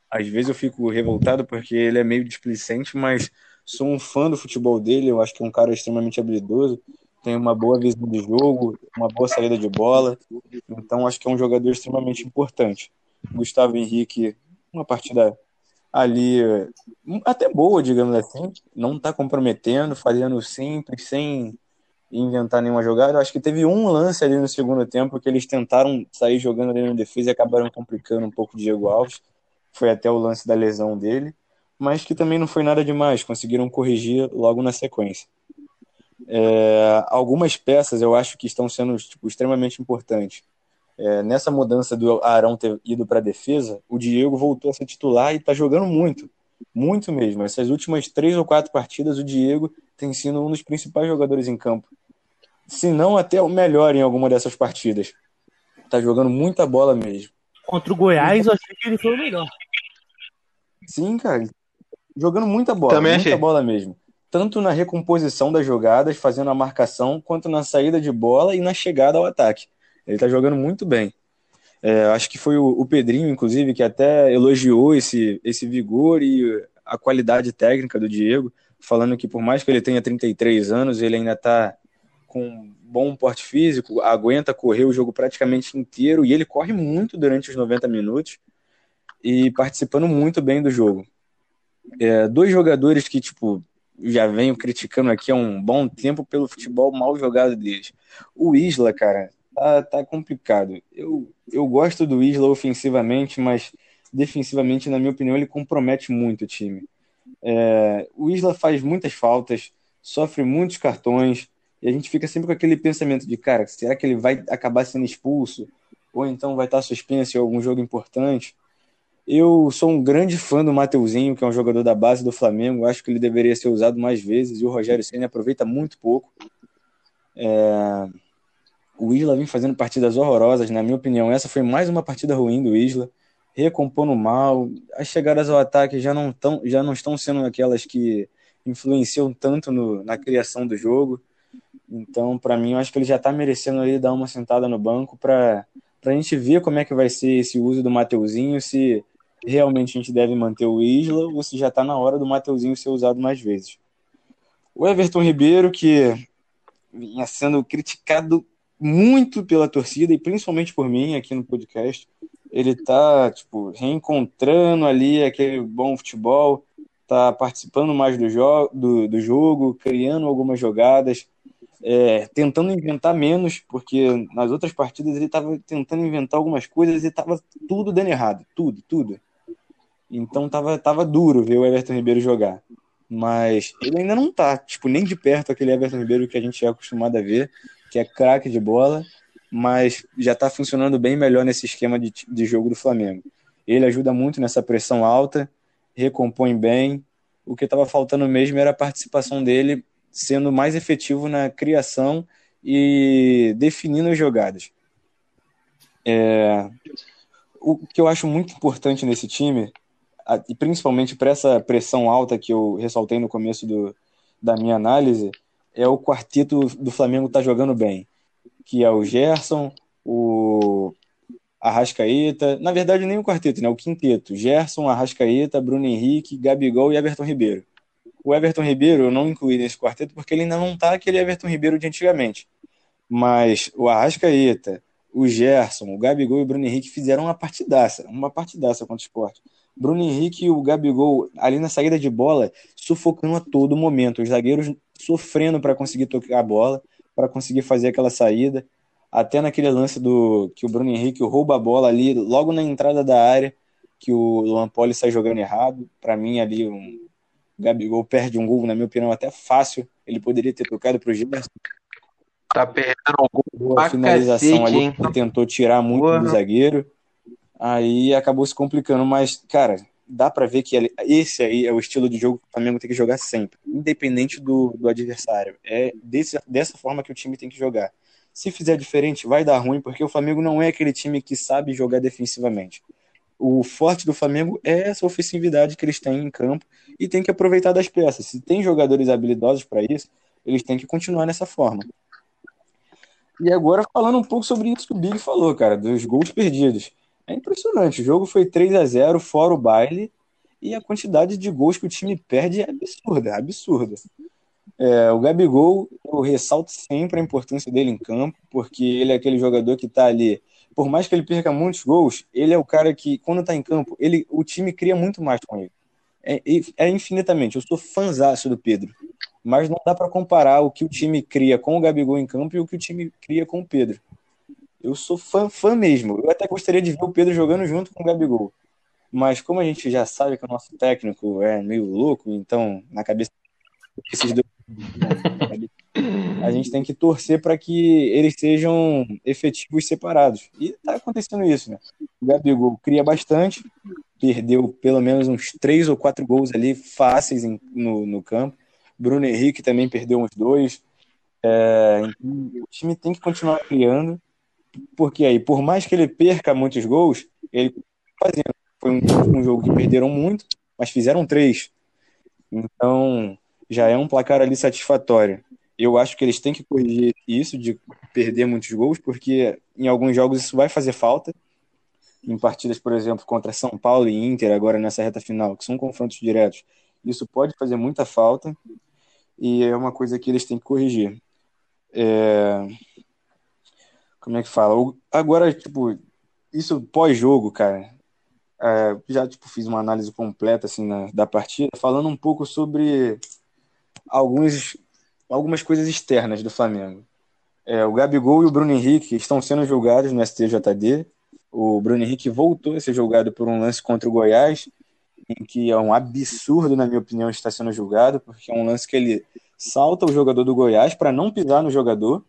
Às vezes eu fico revoltado porque ele é meio displicente, mas sou um fã do futebol dele. Eu acho que é um cara extremamente habilidoso, tem uma boa visão de jogo, uma boa saída de bola. Então acho que é um jogador extremamente importante. Gustavo Henrique, uma partida ali até boa, digamos assim, não está comprometendo, fazendo simples, sem inventar nenhuma jogada. Eu acho que teve um lance ali no segundo tempo que eles tentaram sair jogando ali na defesa e acabaram complicando um pouco o Diego Alves. Foi até o lance da lesão dele, mas que também não foi nada demais, conseguiram corrigir logo na sequência. É, algumas peças eu acho que estão sendo tipo, extremamente importantes. É, nessa mudança do Arão ter ido para a defesa, o Diego voltou a ser titular e está jogando muito. Muito mesmo. Essas últimas três ou quatro partidas, o Diego tem sido um dos principais jogadores em campo. Se não até o melhor em alguma dessas partidas. Tá jogando muita bola mesmo. Contra o Goiás, eu achei que ele foi o melhor. Sim, cara. Jogando muita bola. Também muita achei. bola mesmo. Tanto na recomposição das jogadas, fazendo a marcação, quanto na saída de bola e na chegada ao ataque. Ele tá jogando muito bem. É, acho que foi o, o Pedrinho, inclusive, que até elogiou esse, esse vigor e a qualidade técnica do Diego, falando que por mais que ele tenha 33 anos, ele ainda está com um bom porte físico, aguenta correr o jogo praticamente inteiro e ele corre muito durante os 90 minutos e participando muito bem do jogo. É, dois jogadores que, tipo, já venho criticando aqui há um bom tempo pelo futebol mal jogado deles. O Isla, cara, tá, tá complicado. Eu, eu gosto do Isla ofensivamente, mas defensivamente, na minha opinião, ele compromete muito o time. É, o Isla faz muitas faltas, sofre muitos cartões, e a gente fica sempre com aquele pensamento de, cara, será que ele vai acabar sendo expulso? Ou então vai estar suspenso em algum jogo importante? Eu sou um grande fã do Mateuzinho, que é um jogador da base do Flamengo. Acho que ele deveria ser usado mais vezes e o Rogério Senna aproveita muito pouco. É... O Isla vem fazendo partidas horrorosas, na minha opinião. Essa foi mais uma partida ruim do Isla, recompondo mal. As chegadas ao ataque já não, tão, já não estão sendo aquelas que influenciam tanto no, na criação do jogo. Então, para mim, eu acho que ele já está merecendo ali dar uma sentada no banco para a gente ver como é que vai ser esse uso do Mateuzinho, se realmente a gente deve manter o Isla ou se já está na hora do Mateuzinho ser usado mais vezes. O Everton Ribeiro, que vinha sendo criticado muito pela torcida e principalmente por mim aqui no podcast, ele tá, tipo, reencontrando ali aquele bom futebol, tá participando mais do, jo do, do jogo, criando algumas jogadas, é, tentando inventar menos, porque nas outras partidas ele estava tentando inventar algumas coisas e estava tudo dando errado, tudo, tudo. Então tava, tava duro ver o Everton Ribeiro jogar. Mas ele ainda não tá, tipo, nem de perto aquele Everton Ribeiro que a gente é acostumado a ver, que é craque de bola, mas já tá funcionando bem melhor nesse esquema de, de jogo do Flamengo. Ele ajuda muito nessa pressão alta, recompõe bem. O que estava faltando mesmo era a participação dele sendo mais efetivo na criação e definindo as jogadas. É, o que eu acho muito importante nesse time, e principalmente para essa pressão alta que eu ressaltei no começo do, da minha análise, é o quarteto do Flamengo tá jogando bem, que é o Gerson, o Arrascaeta, na verdade nem o quarteto, né, o quinteto, Gerson, Arrascaeta, Bruno Henrique, Gabigol e Everton Ribeiro. O Everton Ribeiro eu não incluí nesse quarteto porque ele ainda não tá aquele Everton Ribeiro de antigamente. Mas o Arrascaeta, o Gerson, o Gabigol e o Bruno Henrique fizeram uma partidaça, uma partidaça contra o esporte. Bruno Henrique e o Gabigol ali na saída de bola, sufocando a todo momento. Os zagueiros sofrendo para conseguir tocar a bola, para conseguir fazer aquela saída. Até naquele lance do que o Bruno Henrique rouba a bola ali, logo na entrada da área, que o Luan Poli sai jogando errado. Para mim, ali, um, o Gabigol perde um gol, na minha opinião, até fácil. Ele poderia ter tocado para o Gerson. Tá perdendo um gol A finalização cacete, ali hein? tentou tirar muito Boa. do zagueiro. Aí acabou se complicando, mas, cara, dá pra ver que esse aí é o estilo de jogo que o Flamengo tem que jogar sempre, independente do, do adversário. É desse, dessa forma que o time tem que jogar. Se fizer diferente, vai dar ruim, porque o Flamengo não é aquele time que sabe jogar defensivamente. O forte do Flamengo é essa ofensividade que eles têm em campo e tem que aproveitar das peças. Se tem jogadores habilidosos para isso, eles têm que continuar nessa forma. E agora falando um pouco sobre isso que o Big falou, cara, dos gols perdidos. É impressionante. O jogo foi 3 a 0 fora o baile, e a quantidade de gols que o time perde é absurda, é absurda. É, o Gabigol, eu ressalto sempre a importância dele em campo, porque ele é aquele jogador que tá ali. Por mais que ele perca muitos gols, ele é o cara que, quando tá em campo, ele, o time cria muito mais com ele. É, é infinitamente. Eu sou fãzaço do Pedro. Mas não dá para comparar o que o time cria com o Gabigol em campo e o que o time cria com o Pedro. Eu sou fã, fã mesmo. Eu até gostaria de ver o Pedro jogando junto com o Gabigol. Mas como a gente já sabe que o nosso técnico é meio louco, então na cabeça dois a gente tem que torcer para que eles sejam efetivos separados. E tá acontecendo isso, né? O Gabigol cria bastante, perdeu pelo menos uns três ou quatro gols ali fáceis em, no, no campo. Bruno Henrique também perdeu uns dois. É, então, o time tem que continuar criando, porque aí, por mais que ele perca muitos gols, ele fazendo. Foi um, um jogo que perderam muito, mas fizeram três. Então, já é um placar ali satisfatório. Eu acho que eles têm que corrigir isso de perder muitos gols, porque em alguns jogos isso vai fazer falta. Em partidas, por exemplo, contra São Paulo e Inter, agora nessa reta final, que são confrontos diretos, isso pode fazer muita falta e é uma coisa que eles têm que corrigir. É... Como é que fala? Agora, tipo, isso pós-jogo, cara, é, já tipo, fiz uma análise completa assim, na, da partida, falando um pouco sobre alguns, algumas coisas externas do Flamengo. É, o Gabigol e o Bruno Henrique estão sendo julgados no STJD. O Bruno Henrique voltou a ser julgado por um lance contra o Goiás, em que é um absurdo, na minha opinião, estar sendo julgado, porque é um lance que ele salta o jogador do Goiás para não pisar no jogador,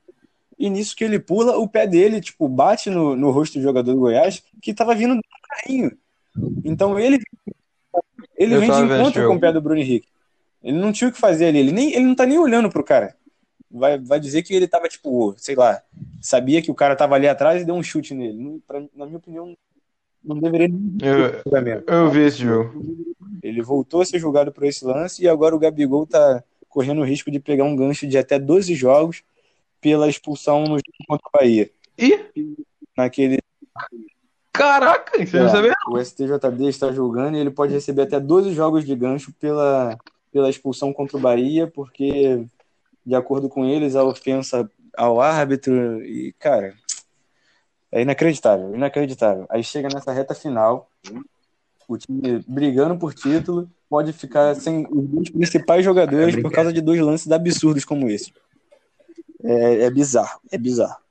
e nisso que ele pula, o pé dele, tipo, bate no, no rosto do jogador do Goiás, que estava vindo do carrinho. Então ele, ele vem de encontro com o pé do Bruno Henrique. Ele não tinha o que fazer ali. Ele, nem, ele não tá nem olhando pro cara. Vai, vai dizer que ele tava, tipo, sei lá, sabia que o cara tava ali atrás e deu um chute nele. Pra, na minha opinião, não deveria eu, eu vi esse jogo. Ele voltou a ser julgado por esse lance e agora o Gabigol tá correndo o risco de pegar um gancho de até 12 jogos pela expulsão no jogo contra o Bahia. E? Naquele. Caraca, você é, não sabia? O STJD está julgando e ele pode receber até 12 jogos de gancho pela pela expulsão contra o Bahia, porque, de acordo com eles, a ofensa ao árbitro. E, cara, é inacreditável, inacreditável. Aí chega nessa reta final, o time brigando por título, pode ficar sem os dois principais jogadores por causa de dois lances absurdos como esse. É, é bizarro, é bizarro.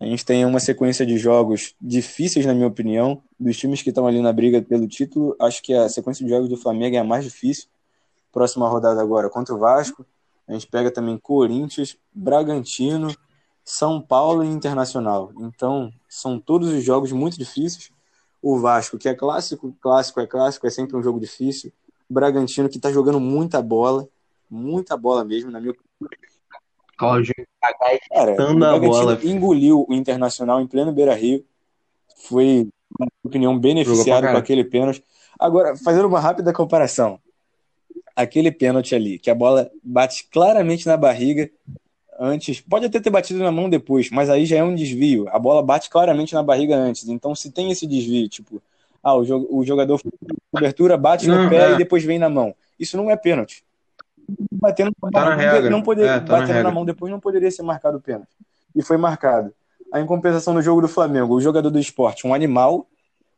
A gente tem uma sequência de jogos difíceis, na minha opinião, dos times que estão ali na briga pelo título. Acho que a sequência de jogos do Flamengo é a mais difícil. Próxima rodada agora contra o Vasco. A gente pega também Corinthians, Bragantino, São Paulo e Internacional. Então, são todos os jogos muito difíceis. O Vasco, que é clássico, clássico é clássico, é sempre um jogo difícil. Bragantino, que está jogando muita bola, muita bola mesmo, na minha Cláudio Cara, o bola. engoliu o Internacional em pleno Beira-Rio. Foi, na minha opinião, beneficiado com aquele pênalti. Agora, fazendo uma rápida comparação aquele pênalti ali, que a bola bate claramente na barriga antes, pode até ter batido na mão depois, mas aí já é um desvio. A bola bate claramente na barriga antes. Então, se tem esse desvio, tipo, ah, o, jogador cobertura bate não, no pé é. e depois vem na mão. Isso não é pênalti. Batendo tá na não poder, é, tá batendo na, na mão depois não poderia ser marcado o pênalti. E foi marcado. A incompensação no jogo do Flamengo, o jogador do esporte, um animal,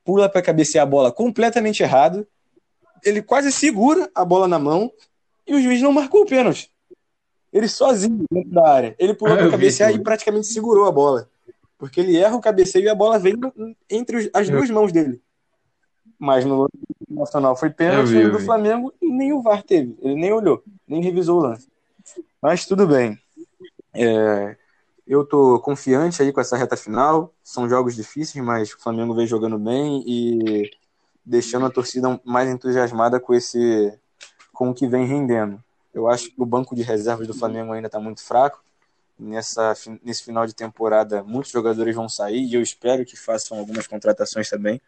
pula para cabecear a bola completamente errado, ele quase segura a bola na mão e o juiz não marcou o pênalti. Ele sozinho dentro da área. Ele pulou *laughs* para cabecear e praticamente segurou a bola. Porque ele erra o cabeceio e a bola vem entre as duas mãos dele. Mas no Nacional foi pênalti vi, do Flamengo e nem o VAR teve. Ele nem olhou, nem revisou o lance. Mas tudo bem. É, eu tô confiante aí com essa reta final. São jogos difíceis, mas o Flamengo vem jogando bem e deixando a torcida mais entusiasmada com esse com o que vem rendendo. Eu acho que o banco de reservas do Flamengo ainda está muito fraco. Nessa, nesse final de temporada, muitos jogadores vão sair e eu espero que façam algumas contratações também,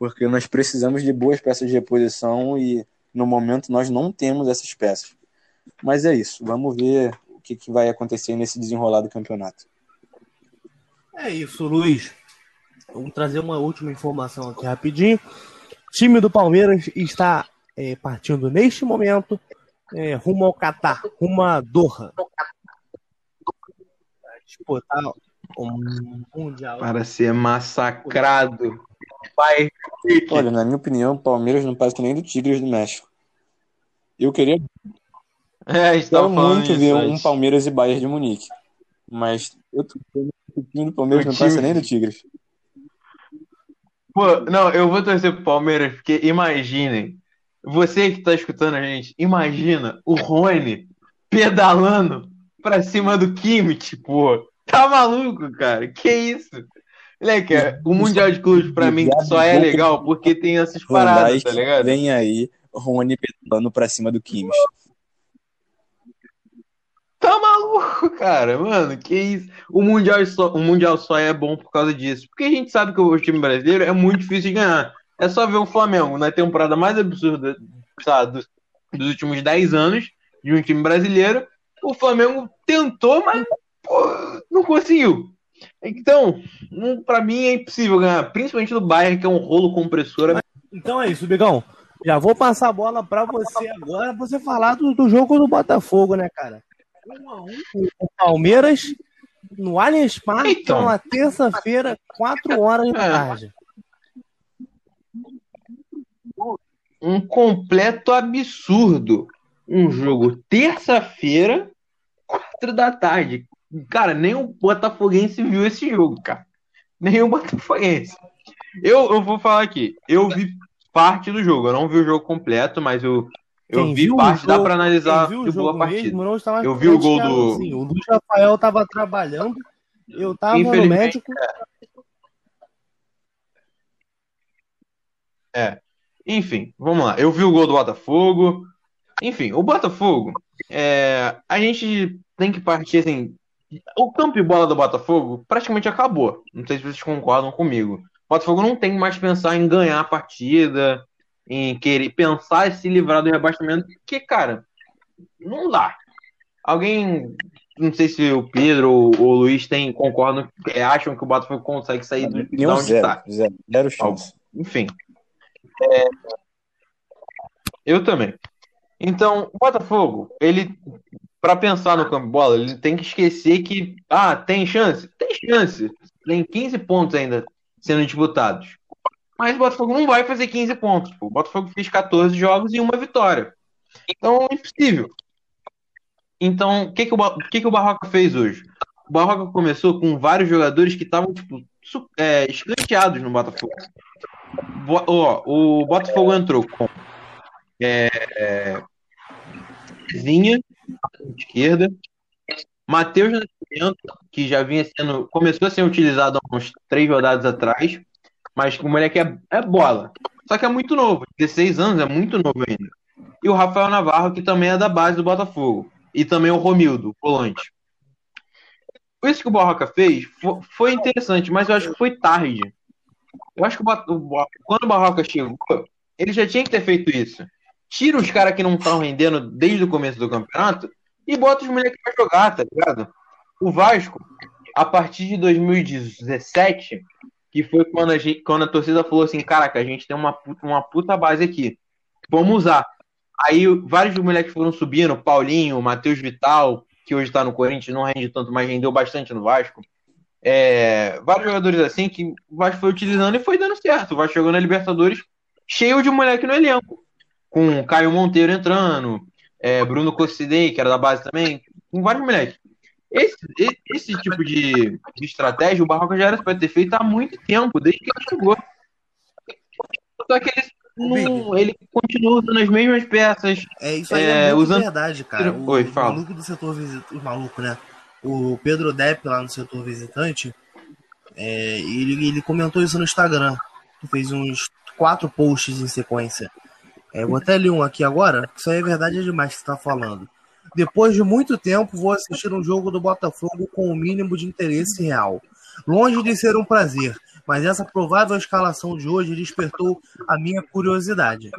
porque nós precisamos de boas peças de reposição e no momento nós não temos essas peças. Mas é isso, vamos ver o que, que vai acontecer nesse desenrolar do campeonato. É isso, Luiz. Vamos trazer uma última informação aqui rapidinho time do Palmeiras está é, partindo neste momento é, rumo ao Catar, rumo a Doha. Disputar um mundial. Para ser massacrado. Pai. Olha, na minha opinião, o Palmeiras não passa nem do Tigres do México. Eu queria. É, falando muito ver um antes. Palmeiras e Bayern de Munique. Mas eu tô vendo que o time do Palmeiras O não passa nem do Tigres. Pô, não, eu vou torcer pro Palmeiras, porque imaginem, você que tá escutando a gente, imagina o Rony pedalando pra cima do Kimmich, pô. Tá maluco, cara? Que isso? Moleque, o Mundial de Clubes pra mim só é legal porque tem essas paradas, tá ligado? vem aí, Rony pedalando pra cima do Kimmich. Tá maluco, cara, mano, que isso? O Mundial só, o Mundial só é bom por causa disso. Porque a gente sabe que o time brasileiro é muito difícil de ganhar. É só ver o Flamengo na temporada mais absurda sabe, dos, dos últimos 10 anos de um time brasileiro. O Flamengo tentou, mas pô, não conseguiu. Então, pra mim é impossível ganhar, principalmente do Bayern, que é um rolo compressor. Então é isso, Bigão. Já vou passar a bola pra você agora, pra você falar do, do jogo do Botafogo, né, cara? 1 a 1 com o Palmeiras no Allianz Parque, Então. na terça-feira, 4 horas da É. tarde. um completo absurdo. Um jogo terça-feira, quatro da tarde. Cara, nem o Botafoguense viu esse jogo, cara. Nem o Botafoguense. Eu, eu vou falar aqui. Eu vi parte do jogo. Eu não vi o jogo completo, mas eu, eu Quem vi parte. Dá jogo- pra Quem analisar viu o jogo partida. mesmo Eu vi o gol do- assim. O Luiz Rafael tava trabalhando, eu tava no médico. Enfim, vamos lá. Eu vi o gol do Botafogo. Enfim, o Botafogo, é, a gente tem que partir assim. O campo e bola do Botafogo praticamente acabou. Não sei se vocês concordam comigo. O Botafogo não tem mais que pensar em ganhar a partida, em querer pensar em se livrar do rebaixamento, porque, cara, não dá. Alguém, não sei se o Pedro ou o Luiz tem, concordam, é, acham que o Botafogo consegue sair do, de onde zero, está. zero, zero chance. Enfim. É, Eu também. Então, o Botafogo, ele, para pensar no campo de bola, ele tem que esquecer que, ah, tem chance? Tem chance. Tem 15 pontos ainda sendo disputados. Mas o Botafogo não vai fazer 15 pontos. O Botafogo fez 14 jogos e uma vitória. Então, é impossível. Então, o que, que, o, que, que o Barroca fez hoje? O Barroca começou com vários jogadores que estavam, tipo, é, escanteados no Botafogo. Bo- ó, o Botafogo entrou com é, Zinha, esquerda, Matheus Nascimento, que já vinha sendo, começou a ser utilizado há uns três rodadas atrás, mas o moleque é, é bola. Só que é muito novo, 16 anos, é muito novo ainda. E o Rafael Navarro, que também é da base do Botafogo. E também o Romildo, volante. Isso que o Barroca fez fo- foi interessante, mas eu acho que foi tarde. Eu acho que o quando o Barroca chegou, ele já tinha que ter feito isso. Tira os caras que não estão rendendo desde o começo do campeonato e bota os moleques pra jogar, tá ligado? O Vasco, a partir de 2017, que foi quando a, gente, quando a torcida falou assim: caraca, a gente tem uma uma puta base aqui. Vamos usar. Aí vários moleques foram subindo, Paulinho, Matheus Vital, que hoje tá no Corinthians, não rende tanto, mas rendeu bastante no Vasco. É, vários jogadores assim que o Vasco foi utilizando e foi dando certo. O Vasco chegou na Libertadores cheio de moleque no elenco. Com Caio Monteiro entrando, é, Bruno Cossidei, que era da base também, com vários moleques. Esse, esse, tipo de, de estratégia o Barroca já era para ter feito há muito tempo, desde que ele chegou. Só que ele, não, ele continua usando as mesmas peças. É, isso aí É, é, usando- verdade, cara. O, Oi, o fala. maluco do setor visitante, o maluco, né? O Pedro Depp lá no setor visitante, é, ele, ele comentou isso no Instagram. Fez uns quatro posts em sequência. É, vou até ler um aqui agora, que isso aí é verdade demais que você tá falando. Depois de muito tempo, vou assistir um jogo do Botafogo com o mínimo de interesse real. Longe de ser um prazer, mas essa provável escalação de hoje despertou a minha curiosidade.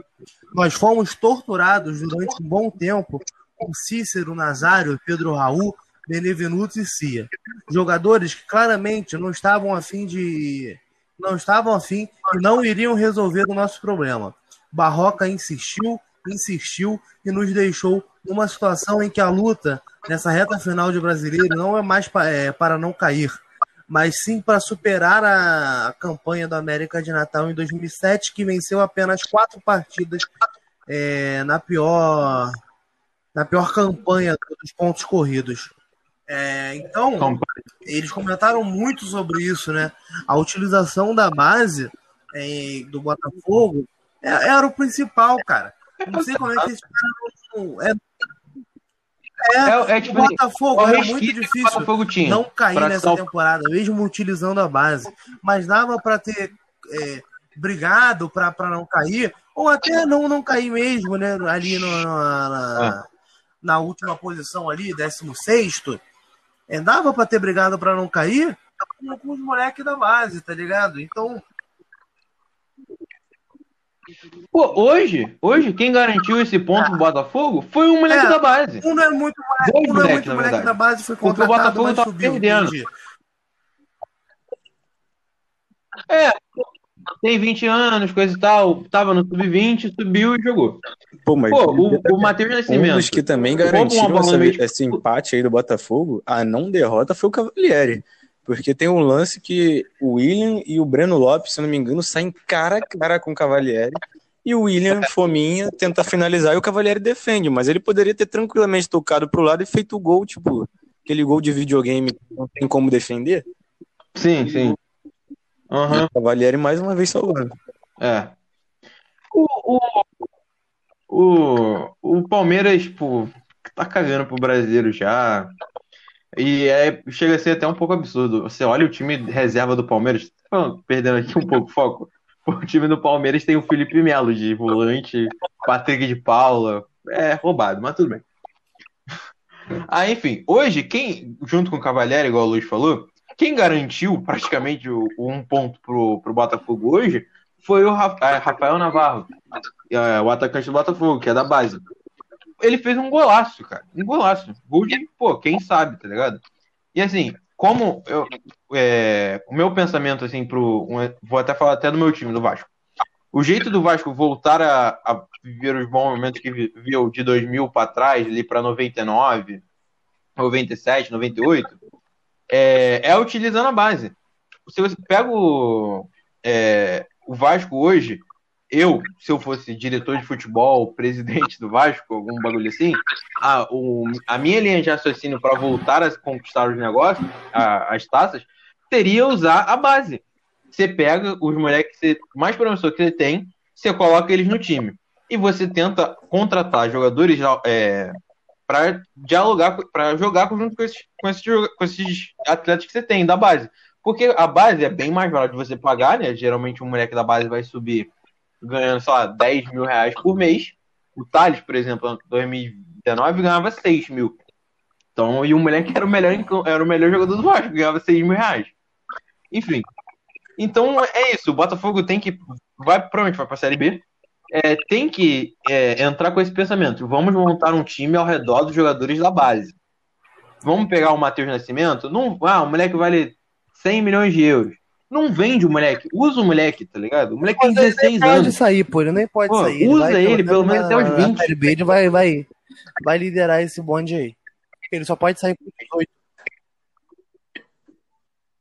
Nós fomos torturados durante um bom tempo com Cícero, Nazário, Pedro Raul, Benevenuto e Cia. Jogadores que claramente não estavam afim de. não estavam afim e não iriam resolver o nosso problema. Barroca insistiu, insistiu e nos deixou numa situação em que a luta nessa reta final de brasileiro não é mais pa- é, para não cair, mas sim para superar a, a campanha do América de Natal em 2007, que venceu apenas quatro partidas é, na pior na pior campanha dos pontos corridos. É, então, eles comentaram muito sobre isso, né? A utilização da base é, do Botafogo era o principal, cara. Não sei como é que esse cara é, é, é, tipo, o Botafogo era muito difícil não cair nessa temporada, mesmo utilizando a base. Mas dava para ter é, brigado para não cair, ou até não, não cair mesmo, né? Ali no, na, na, na última posição ali, 16 é, dava para ter brigado para não cair com os moleques da base, tá ligado? Então. Pô, hoje, hoje, quem garantiu esse ponto pro Botafogo foi o moleque é, da base. Um não é muito moleque, um não é muito moleque da base, foi contratado, Porque o Botafogo tá subiu, perdendo. Entendi. É, tem 20 anos, coisa e tal, tava no sub-20, subiu e jogou. Pô, mas Pô, o, o Matheus Nascimento. Um dos que também garantiram essa, esse empate aí do Botafogo, a não derrota foi o Cavalieri. Porque tem um lance que o William e o Breno Lopes, se não me engano, saem cara a cara com o Cavalieri. E o William, fominha, tenta finalizar e o Cavalieri defende. Mas ele poderia ter tranquilamente tocado pro lado e feito o gol, tipo, aquele gol de videogame que não tem como defender. Sim, sim. Uhum. O Cavalieri mais uma vez salvando. É. O, o, o, o Palmeiras, tipo, tá cagando pro brasileiro já. E é, chega a ser até um pouco absurdo. Você olha o time reserva do Palmeiras, perdendo aqui um pouco o foco. O time do Palmeiras tem o Felipe Melo de volante, Patrick de Paula. É roubado, mas tudo bem. Ah, enfim, hoje, quem, junto com o Cavalieri, igual o Luiz falou, quem garantiu praticamente o, um ponto pro, pro Botafogo hoje foi o é, Rafael Navarro, é, o atacante do Botafogo, que é da base. Ele fez um golaço, cara. Um golaço. Gol de, pô, quem sabe, tá ligado? E assim, como eu, é, o meu pensamento, assim, pro. Vou até falar até do meu time, do Vasco. O jeito do Vasco voltar a, a viver os bons momentos que viveu de 2000 para trás, ali para 99, 97, 98, é, é utilizando a base. Se você pega o, é, o Vasco hoje, eu, se eu fosse diretor de futebol, *laughs* presidente do Vasco, algum bagulho assim, a, o, a minha linha de raciocínio para voltar a conquistar os negócios, a, as taças, seria usar a base. Você pega os moleques mais promissores que você tem, você coloca eles no time. E você tenta contratar jogadores é, para dialogar, para jogar junto com esses, com, esses, com esses atletas que você tem da base. Porque a base é bem mais barato de você pagar, né? Geralmente um moleque da base vai subir ganhando, sei lá, 10 mil reais por mês. O Thales, por exemplo, em 2019 ganhava 6 mil. Então, e o moleque era o melhor, era o melhor jogador do Vasco, ganhava 6 mil reais. Enfim. Então é isso. O Botafogo tem que. Vai, provavelmente vai pra Série B é, tem que é, entrar com esse pensamento. Vamos montar um time ao redor dos jogadores da base. Vamos pegar o Matheus Nascimento? Não, ah, o moleque vale 100 milhões de euros. Não vende o moleque, usa o moleque, tá ligado? O moleque tem 16 anos. pode sair, pô, ele nem pode pô, sair. Usa ele, ele pelo menos até os 20. ele vai, vai, vai liderar esse bonde aí. Ele só pode sair com 18.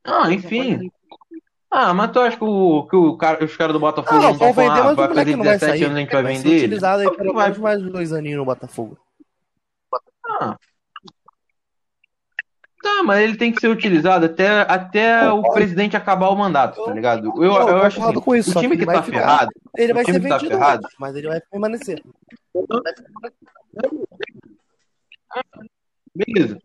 Ah, enfim. Ah, mas tu acha que, o, que o cara, os caras do Botafogo não, não estão falando, ah, vai fazer 17 anos a gente vai vender? utilizado aí pelo menos mais dois aninhos no Botafogo. Ah. Tá, mas ele tem que ser utilizado até, até o presidente acabar o mandato, tá ligado? Eu, eu, eu acho assim, com isso, o time que, que tá ficar, ferrado, ele vai ser tá vendido, tá ferrado, mas ele vai permanecer. Beleza.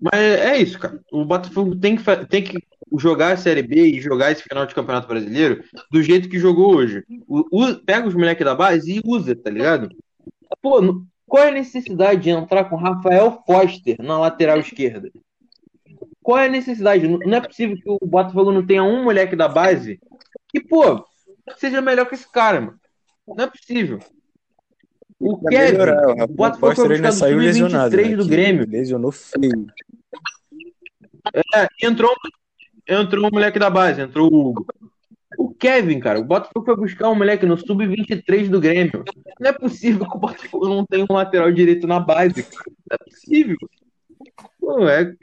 Mas é isso, cara. O Botafogo tem que, tem que jogar a Série B e jogar esse final de Campeonato Brasileiro do jeito que jogou hoje. O, o, pega os moleques da base e usa, tá ligado? Pô, qual é a necessidade de entrar com Rafael Foster na lateral esquerda? Qual é a necessidade? Não é possível que o Botafogo não tenha um moleque da base que, pô, seja melhor que esse cara, mano. Não é possível. O Kevin, melhorar, o Botafogo foi buscar saiu lesionado, né? do Grêmio. Lesionou feio. É, entrou entrou um moleque da base, entrou o Hugo. O Kevin, cara, o Botafogo foi buscar um moleque no sub-23 do Grêmio. Não é possível que o Botafogo não tenha um lateral direito na base, cara. Não é possível. Pô, é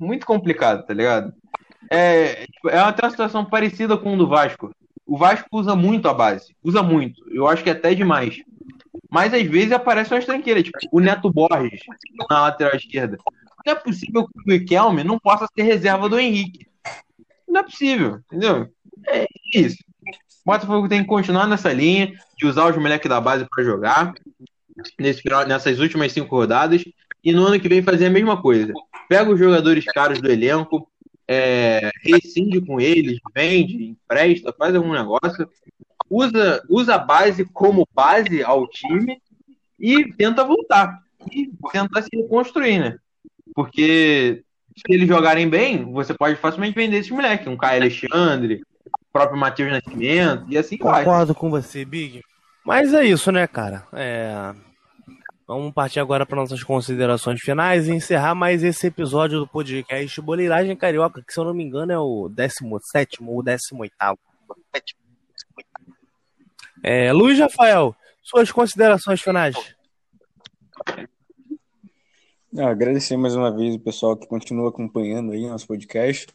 muito complicado, tá ligado? É, é até uma situação parecida com o do Vasco. O Vasco usa muito a base. Usa muito. Eu acho que é até demais. Mas às vezes aparecem umas tranqueiras, tipo o Neto Borges na lateral esquerda. Não é possível que o Riquelme não possa ser reserva do Henrique. Não é possível, entendeu? É isso. O Botafogo tem que continuar nessa linha de usar os moleques da base para jogar nesse final, nessas últimas cinco rodadas e no ano que vem fazer a mesma coisa. Pega os jogadores caros do elenco, é, rescinde com eles, vende, empresta, faz algum negócio, usa, usa a base como base ao time e tenta voltar. E tentar se reconstruir, né? Porque se eles jogarem bem, você pode facilmente vender esses moleques. Um Caio Alexandre, próprio Matheus Nascimento, e assim Concordo vai. Concordo com você, Big. Mas é isso, né, cara? É... Vamos partir agora para nossas considerações finais e encerrar mais esse episódio do podcast Boleiragem Carioca, que se eu não me engano é o 17 ou 18. É, Luiz Rafael, suas considerações finais. Ah, agradecer mais uma vez o pessoal que continua acompanhando aí nosso podcast.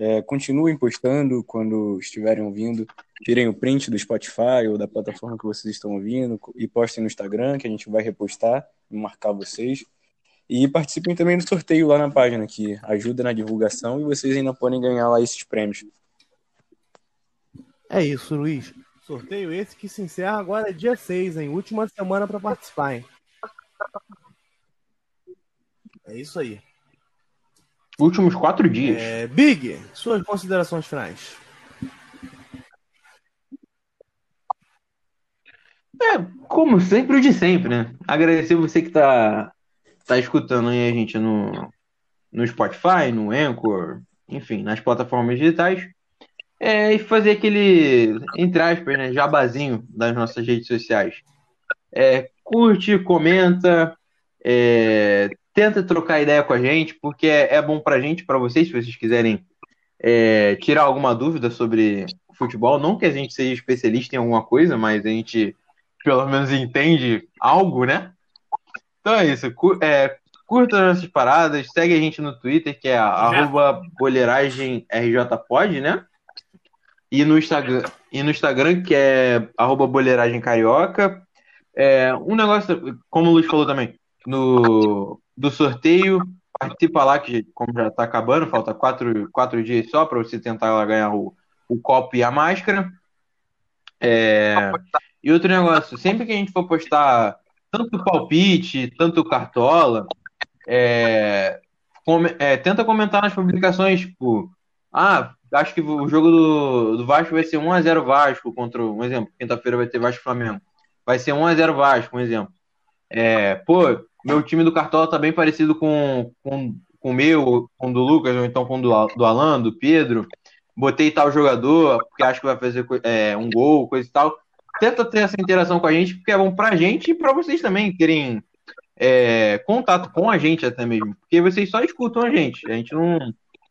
É, continuem postando quando estiverem ouvindo. Tirem o print do Spotify ou da plataforma que vocês estão ouvindo e postem no Instagram, que a gente vai repostar e marcar vocês. E participem também do sorteio lá na página, que ajuda na divulgação e vocês ainda podem ganhar lá esses prêmios. É isso, Luiz. Sorteio esse que se encerra agora dia 6, hein? Última semana para participar, hein? É isso aí. Últimos quatro dias. É, Big, suas considerações finais. É, como sempre, o de sempre, né? Agradecer você que tá, tá escutando aí a gente no, no Spotify, no Anchor, enfim, nas plataformas digitais. É, e fazer aquele, entre aspas, né, jabazinho das nossas redes sociais. É, curte, comenta, é, tenta trocar ideia com a gente, porque é, é bom pra gente, para vocês, se vocês quiserem é, tirar alguma dúvida sobre futebol. Não que a gente seja especialista em alguma coisa, mas a gente pelo menos entende algo, né? Então é isso. É, curta nossas paradas, segue a gente no Twitter, que é arroba boleragemrjpod, né? E no Instagram, e no Instagram que é arroba boleragemcarioca. É, um negócio, como o Luiz falou também, no do sorteio. Participa lá, que como já está acabando, falta quatro, quatro dias só para você tentar ganhar o, o copo e a máscara. É... E outro negócio, sempre que a gente for postar tanto palpite, tanto cartola, é... é... tenta comentar nas publicações, tipo, ah, acho que o jogo do, do Vasco vai ser 1x0 Vasco contra, um exemplo, quinta-feira vai ter Vasco Flamengo. Vai ser 1x0 Vasco, um exemplo. É, pô, meu time do Cartola tá bem parecido com, com, com o meu, com o do Lucas, ou então com o do, do Alan, do Pedro. Botei tal jogador, porque acho que vai fazer é, um gol, coisa e tal. Tenta ter essa interação com a gente, porque é bom pra gente e pra vocês também terem é, contato com a gente até mesmo. Porque vocês só escutam a gente. A gente não,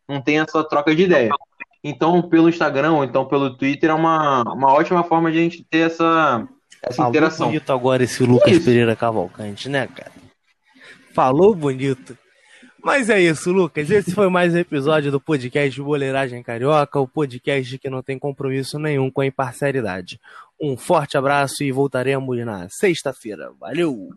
não tem essa troca de ideia. Então, pelo Instagram ou então pelo Twitter é uma, uma ótima forma de a gente ter essa, essa Falou interação. agora esse Lucas Pereira Cavalcante, né, cara? Falou bonito. Mas é isso, Lucas. Esse foi mais um episódio do podcast Boleiragem Carioca, o podcast que não tem compromisso nenhum com a imparcialidade. Um forte abraço e voltaremos na sexta-feira. Valeu!